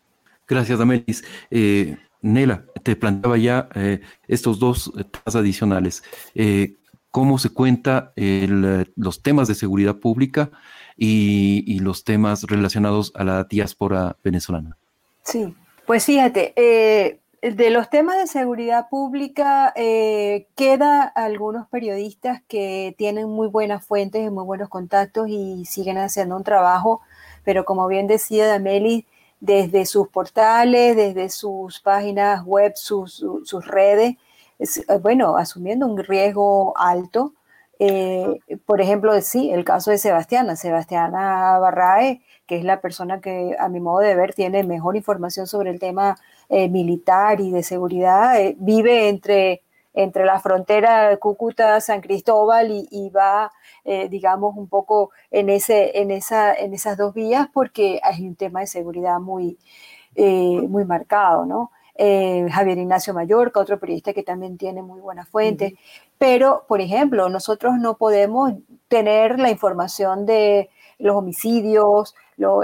Gracias, Amelis. Eh, Nela, te planteaba ya eh, estos dos temas adicionales. Eh, ¿Cómo se cuenta los temas de seguridad pública y, los temas relacionados a la diáspora venezolana? Sí, pues fíjate, de los temas de seguridad pública, eh, queda algunos periodistas que tienen muy buenas fuentes y muy buenos contactos y siguen haciendo un trabajo, pero como bien decía Dameli, desde sus portales, desde sus páginas web, sus, redes, eh, bueno, asumiendo un riesgo alto. Eh, por ejemplo, sí, el caso de Sebastiana, Sebastiana Barrae, que es la persona que a mi modo de ver tiene mejor información sobre el tema eh, militar y de seguridad, eh, vive entre, entre la frontera de Cúcuta, San Cristóbal y, va, eh, digamos, un poco en, ese, en, esa, en esas dos vías porque hay un tema de seguridad muy, muy marcado, ¿no? Javier Ignacio Mallorca, otro periodista que también tiene muy buenas fuentes, pero, por ejemplo, nosotros no podemos tener la información de los homicidios,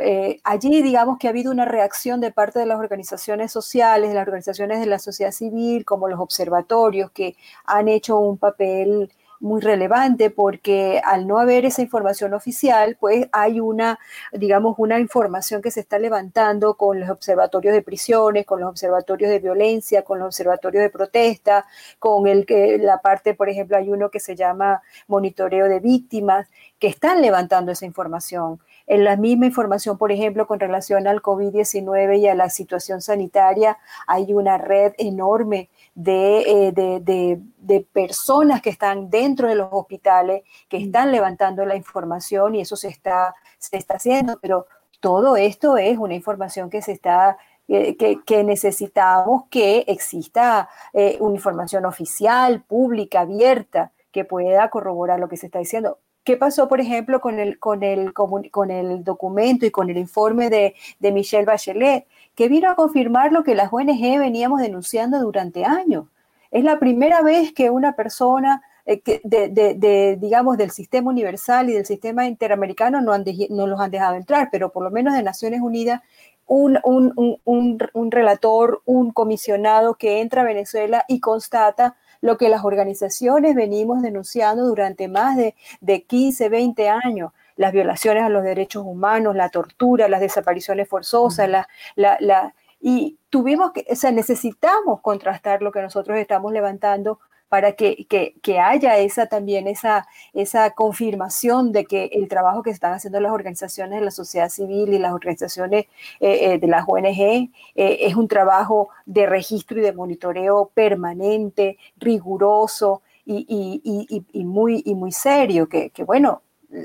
eh, allí digamos que ha habido una reacción de parte de las organizaciones sociales, de las organizaciones de la sociedad civil, como los observatorios, que han hecho un papel muy relevante porque al no haber esa información oficial, pues hay una, digamos, una información que se está levantando con los observatorios de prisiones, con los observatorios de violencia, con los observatorios de protesta, con el que la parte, por ejemplo, hay uno que se llama monitoreo de víctimas, que están levantando esa información. En la misma información, por ejemplo, con relación al COVID-19 y a la situación sanitaria, hay una red enorme de, eh, de, personas que están dentro de los hospitales, que están levantando la información y eso se está, se está haciendo, pero todo esto es una información que se está eh, que, necesitamos que exista eh, una información oficial, pública, abierta, que pueda corroborar lo que se está diciendo. ¿Qué pasó, por ejemplo, con el, con el, con el documento y con el informe de, de Michelle Bachelet, que vino a confirmar lo que las ONG veníamos denunciando durante años? Es la primera vez que una persona eh, de, digamos, del sistema universal y del sistema interamericano no, han no los han dejado entrar, pero por lo menos de Naciones Unidas un, un, relator, un comisionado que entra a Venezuela y constata lo que las organizaciones venimos denunciando durante más de, de 15, 20 años, las violaciones a los derechos humanos, la tortura, las desapariciones forzosas, la, la, y tuvimos que, o sea, necesitamos contrastar lo que nosotros estamos levantando para que, que, haya esa también esa, esa confirmación de que el trabajo que están haciendo las organizaciones de la sociedad civil y las organizaciones eh, eh, de las ONG eh, es un trabajo de registro y de monitoreo permanente, riguroso y, y, y, muy, y muy serio, que, que bueno,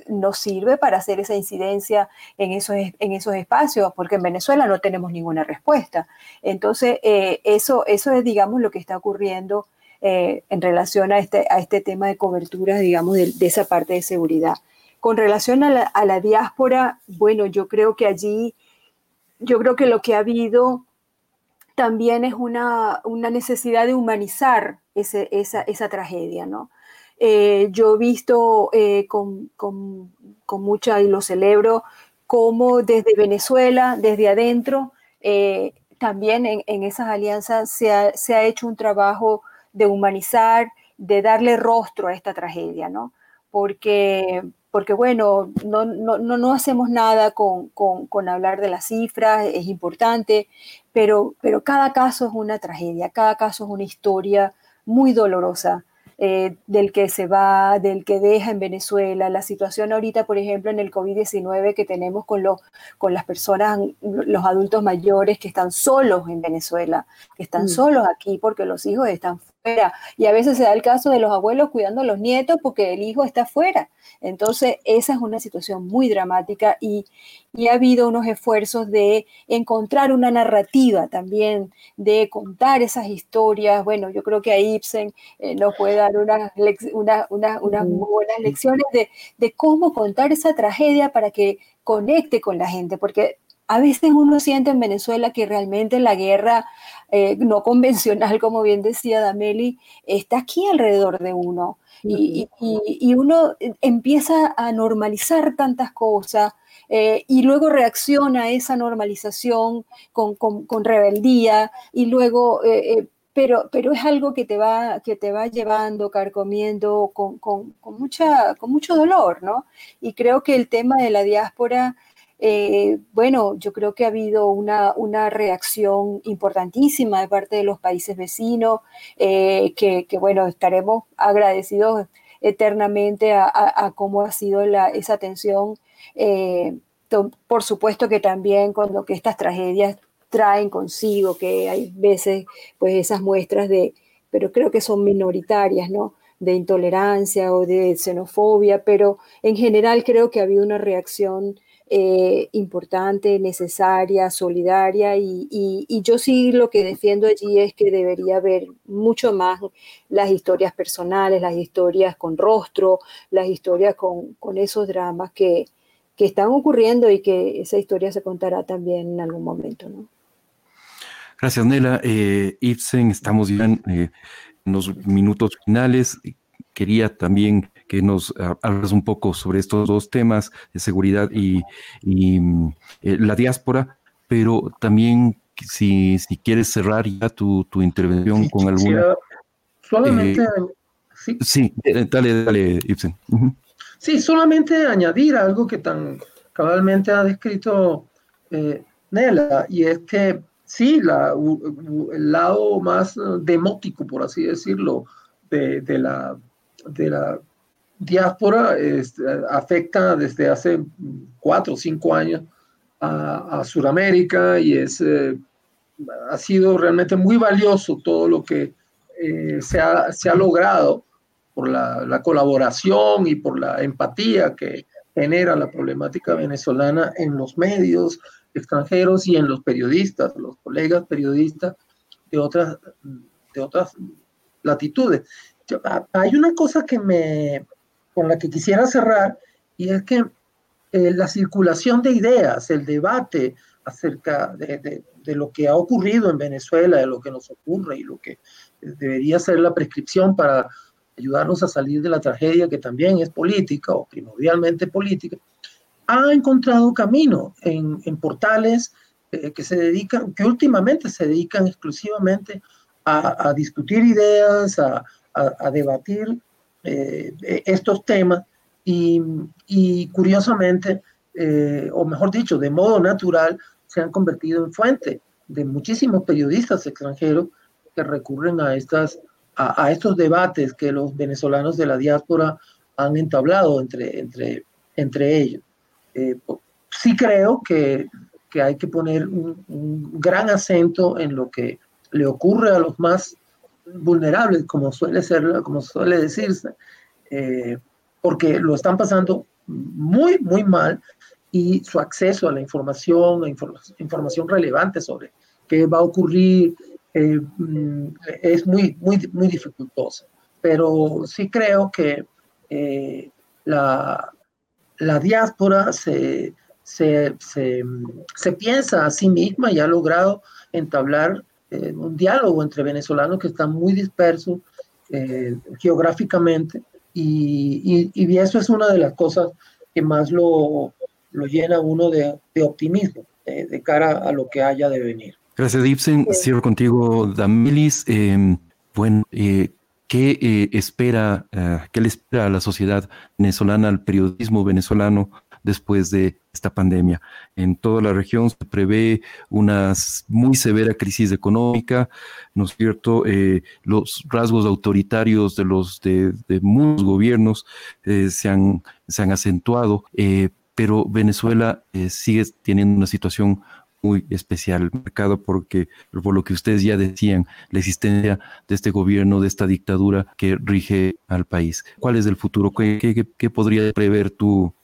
nos sirve para hacer esa incidencia en esos, en esos espacios, porque en Venezuela no tenemos ninguna respuesta. Entonces, eso, eso es, digamos, lo que está ocurriendo eh, en relación a este, a este tema de cobertura, digamos, de, esa parte de seguridad. Con relación a la, a la, diáspora, bueno, yo creo que allí, yo creo que lo que ha habido también es una, una necesidad de humanizar ese, esa, esa, tragedia, ¿no? Eh, yo he visto eh, con, con, con, mucha, y lo celebro, cómo desde Venezuela, desde adentro, también en, en, esas alianzas se ha, se ha hecho un trabajo de humanizar, de darle rostro a esta tragedia, ¿no? Porque, porque bueno, no, no, no hacemos nada con, con, hablar de las cifras, es importante, pero, pero cada caso es una tragedia, cada caso es una historia muy dolorosa. Eh, del que se va, del que deja en Venezuela, la situación ahorita, por ejemplo, en el COVID-19 que tenemos con, con las personas, los adultos mayores que están solos en Venezuela, que están mm. solos aquí porque los hijos están y a veces se da el caso de los abuelos cuidando a los nietos porque el hijo está fuera. Entonces, esa es una situación muy dramática y, ha habido unos esfuerzos de encontrar una narrativa también, de contar esas historias. Bueno, yo creo que a Ibsen eh, nos puede dar unas muy buenas lecciones de, de cómo contar esa tragedia para que conecte con la gente, porque a veces uno siente en Venezuela que realmente la guerra eh, no convencional, como bien decía Dameli, está aquí alrededor de uno. Y, uno empieza a normalizar tantas cosas eh, y luego reacciona a esa normalización con, rebeldía y luego... Eh, pero, pero es algo que te va, que te va llevando, carcomiendo con, con, mucha, con mucho dolor, ¿no? Y creo que el tema de la diáspora eh, bueno, yo creo que ha habido una, reacción importantísima de parte de los países vecinos, eh, que, bueno, estaremos agradecidos eternamente a, cómo ha sido esa atención. Eh, por supuesto que también cuando que estas tragedias traen consigo, que hay veces pues esas muestras de, pero creo que son minoritarias, ¿no? de intolerancia o de xenofobia, pero en general creo que ha habido una reacción eh, importante, necesaria, solidaria y, yo sí lo que defiendo allí es que debería haber mucho más las historias personales, las historias con rostro, las historias con, esos dramas que, están ocurriendo y que esa historia se contará también en algún momento. Gracias, Nela. Eh, estamos ya en eh, los minutos finales. Quería también que nos ah, hablas un poco sobre estos dos temas de seguridad y, mm, eh, la diáspora, pero también si, si quieres cerrar ya tu, intervención con alguna... Solamente... Eh, sí. Eh, dale, dale, Ibsen. Sí, solamente añadir algo que tan cabalmente ha descrito Nela, y es que sí, la, el lado más demótico, por así decirlo, de, de la, de la diáspora este, afecta desde hace cuatro o cinco años a, Sudamérica y es, eh, ha sido realmente muy valioso todo lo que eh, se, ha, se, ha, logrado por la, colaboración y por la empatía que genera la problemática venezolana en los medios extranjeros y en los periodistas, los colegas periodistas de otras, de otras latitudes. hay una cosa que me, con la que quisiera cerrar, y es que eh, la circulación de ideas, el debate acerca de, lo que ha ocurrido en Venezuela, de lo que nos ocurre y lo que debería ser la prescripción para ayudarnos a salir de la tragedia que también es política o primordialmente política, ha encontrado camino en, portales eh, que se dedican, que últimamente se dedican exclusivamente a, discutir ideas, a, debatir eh, estos temas y, curiosamente, eh, o mejor dicho, de modo natural, se han convertido en fuente de muchísimos periodistas extranjeros que recurren a, estas, a, estos debates que los venezolanos de la diáspora han entablado entre, entre, entre ellos. Eh, sí creo que, que, hay que poner un, gran acento en lo que le ocurre a los más vulnerables, como suele ser, como suele decirse, eh, porque lo están pasando muy, muy mal y su acceso a la información, a información relevante sobre qué va a ocurrir, eh, mm, es muy, muy, muy dificultoso. Pero sí creo que eh, la, la, diáspora se, se, se, se, piensa a sí misma y ha logrado entablar eh, un diálogo entre venezolanos que están muy dispersos geográficamente y, y, eso es una de las cosas que más lo, lo llena uno de, de optimismo de, cara a lo que haya de venir. Gracias, Ibsen. Cierro contigo, Damilis. Em, bueno, eh, ¿qué eh, espera, eh, qué le espera a la sociedad venezolana, al periodismo venezolano después de esta pandemia. En toda la región se prevé una muy severa crisis económica, ¿no es cierto? Eh, los rasgos autoritarios de los de, muchos gobiernos eh, se, han, se han acentuado, eh, pero Venezuela sigue teniendo una situación muy especial, marcado porque, por lo que ustedes ya decían, la existencia de este gobierno, de esta dictadura que rige al país. ¿Cuál es el futuro? ¿Qué, qué, qué podría prever tú,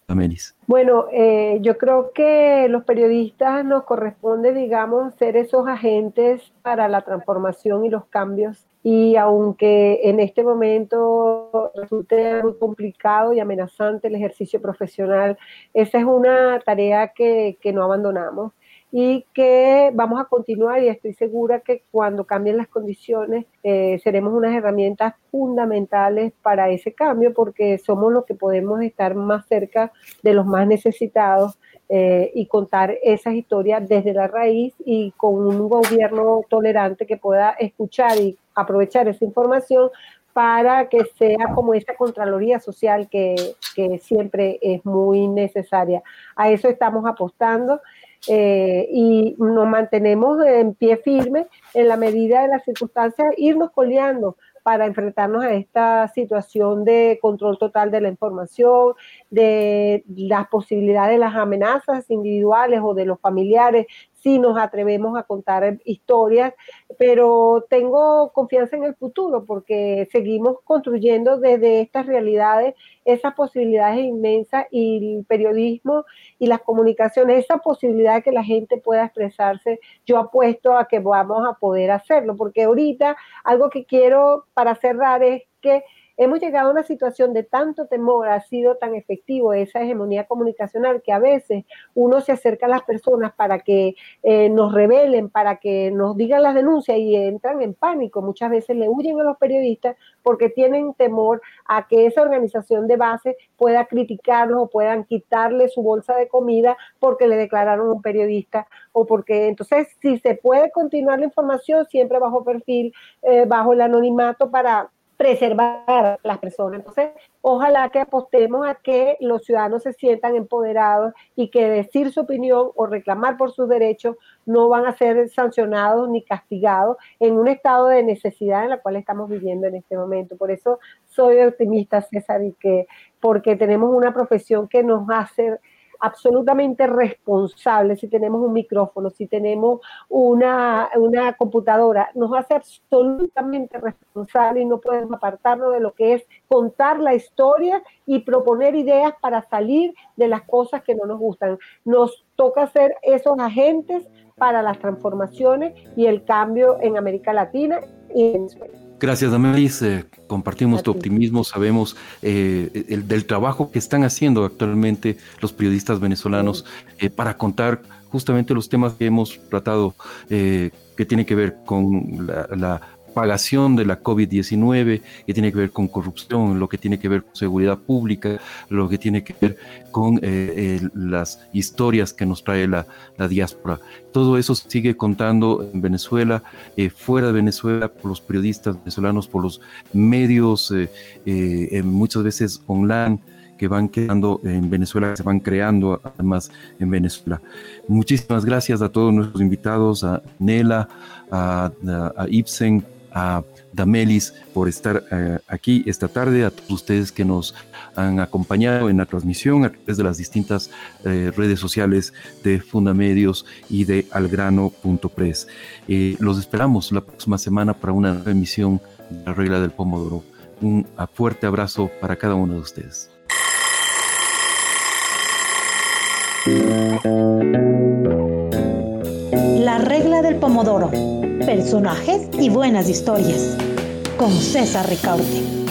bueno, eh, yo creo que los periodistas nos corresponde, digamos, ser esos agentes para la transformación y los cambios. Y aunque en este momento resulte muy complicado y amenazante el ejercicio profesional, esa es una tarea que, que no abandonamos y que vamos a continuar y estoy segura que cuando cambien las condiciones eh, seremos unas herramientas fundamentales para ese cambio porque somos los que podemos estar más cerca de los más necesitados eh, y contar esas historias desde la raíz y con un gobierno tolerante que pueda escuchar y aprovechar esa información para que sea como esa Contraloría Social que, que siempre es muy necesaria. A eso estamos apostando eh, y nos mantenemos en pie firme en la medida de las circunstancias, irnos coleando para enfrentarnos a esta situación de control total de la información, de las posibilidades de las amenazas individuales o de los familiares, si nos atrevemos a contar historias, pero tengo confianza en el futuro porque seguimos construyendo desde estas realidades esas posibilidades inmensas y el periodismo y las comunicaciones, esa posibilidad de que la gente pueda expresarse, yo apuesto a que vamos a poder hacerlo, porque ahorita algo que quiero para cerrar es que Hemos llegado a una situación de tanto temor, ha sido tan efectivo esa hegemonía comunicacional que a veces uno se acerca a las personas para que eh, nos revelen, para que nos digan las denuncias y entran en pánico. Muchas veces le huyen a los periodistas porque tienen temor a que esa organización de base pueda criticarlos o puedan quitarle su bolsa de comida porque le declararon un periodista o porque entonces si se puede continuar la información siempre bajo perfil, eh, bajo el anonimato para preservar a las personas. Entonces, ojalá que apostemos a que los ciudadanos se sientan empoderados y que decir su opinión o reclamar por sus derechos no van a ser sancionados ni castigados en un estado de necesidad en la cual estamos viviendo en este momento. Por eso soy optimista, César, y que porque tenemos una profesión que nos hace absolutamente responsable si tenemos un micrófono, si tenemos una, una computadora, nos hace absolutamente responsable y no podemos apartarnos de lo que es contar la historia y proponer ideas para salir de las cosas que no nos gustan. Nos toca ser esos agentes para las transformaciones y el cambio en América Latina y en Venezuela. Gracias, Damelis. Eh, compartimos tu optimismo. Sabemos eh, el, del trabajo que están haciendo actualmente los periodistas venezolanos eh, para contar justamente los temas que hemos tratado, que tienen que ver con la, propagación de la COVID-19, que tiene que ver con corrupción, lo que tiene que ver con seguridad pública, lo que tiene que ver con eh, las historias que nos trae la, diáspora. Todo eso sigue contando en Venezuela, eh, fuera de Venezuela, por los periodistas venezolanos, por los medios, eh, muchas veces online que van quedando en Venezuela, que se van creando además en Venezuela. Muchísimas gracias a todos nuestros invitados, a Nela, a, Ibsen, a Damelis por estar eh, aquí esta tarde, a todos ustedes que nos han acompañado en la transmisión a través de las distintas eh, redes sociales de Fundamedios y de algrano.press. Eh, los esperamos la próxima semana para una nueva emisión de la regla del Pomodoro. Un fuerte abrazo para cada uno de ustedes. La regla del pomodoro. Personajes y buenas historias. Con César Ricaurte.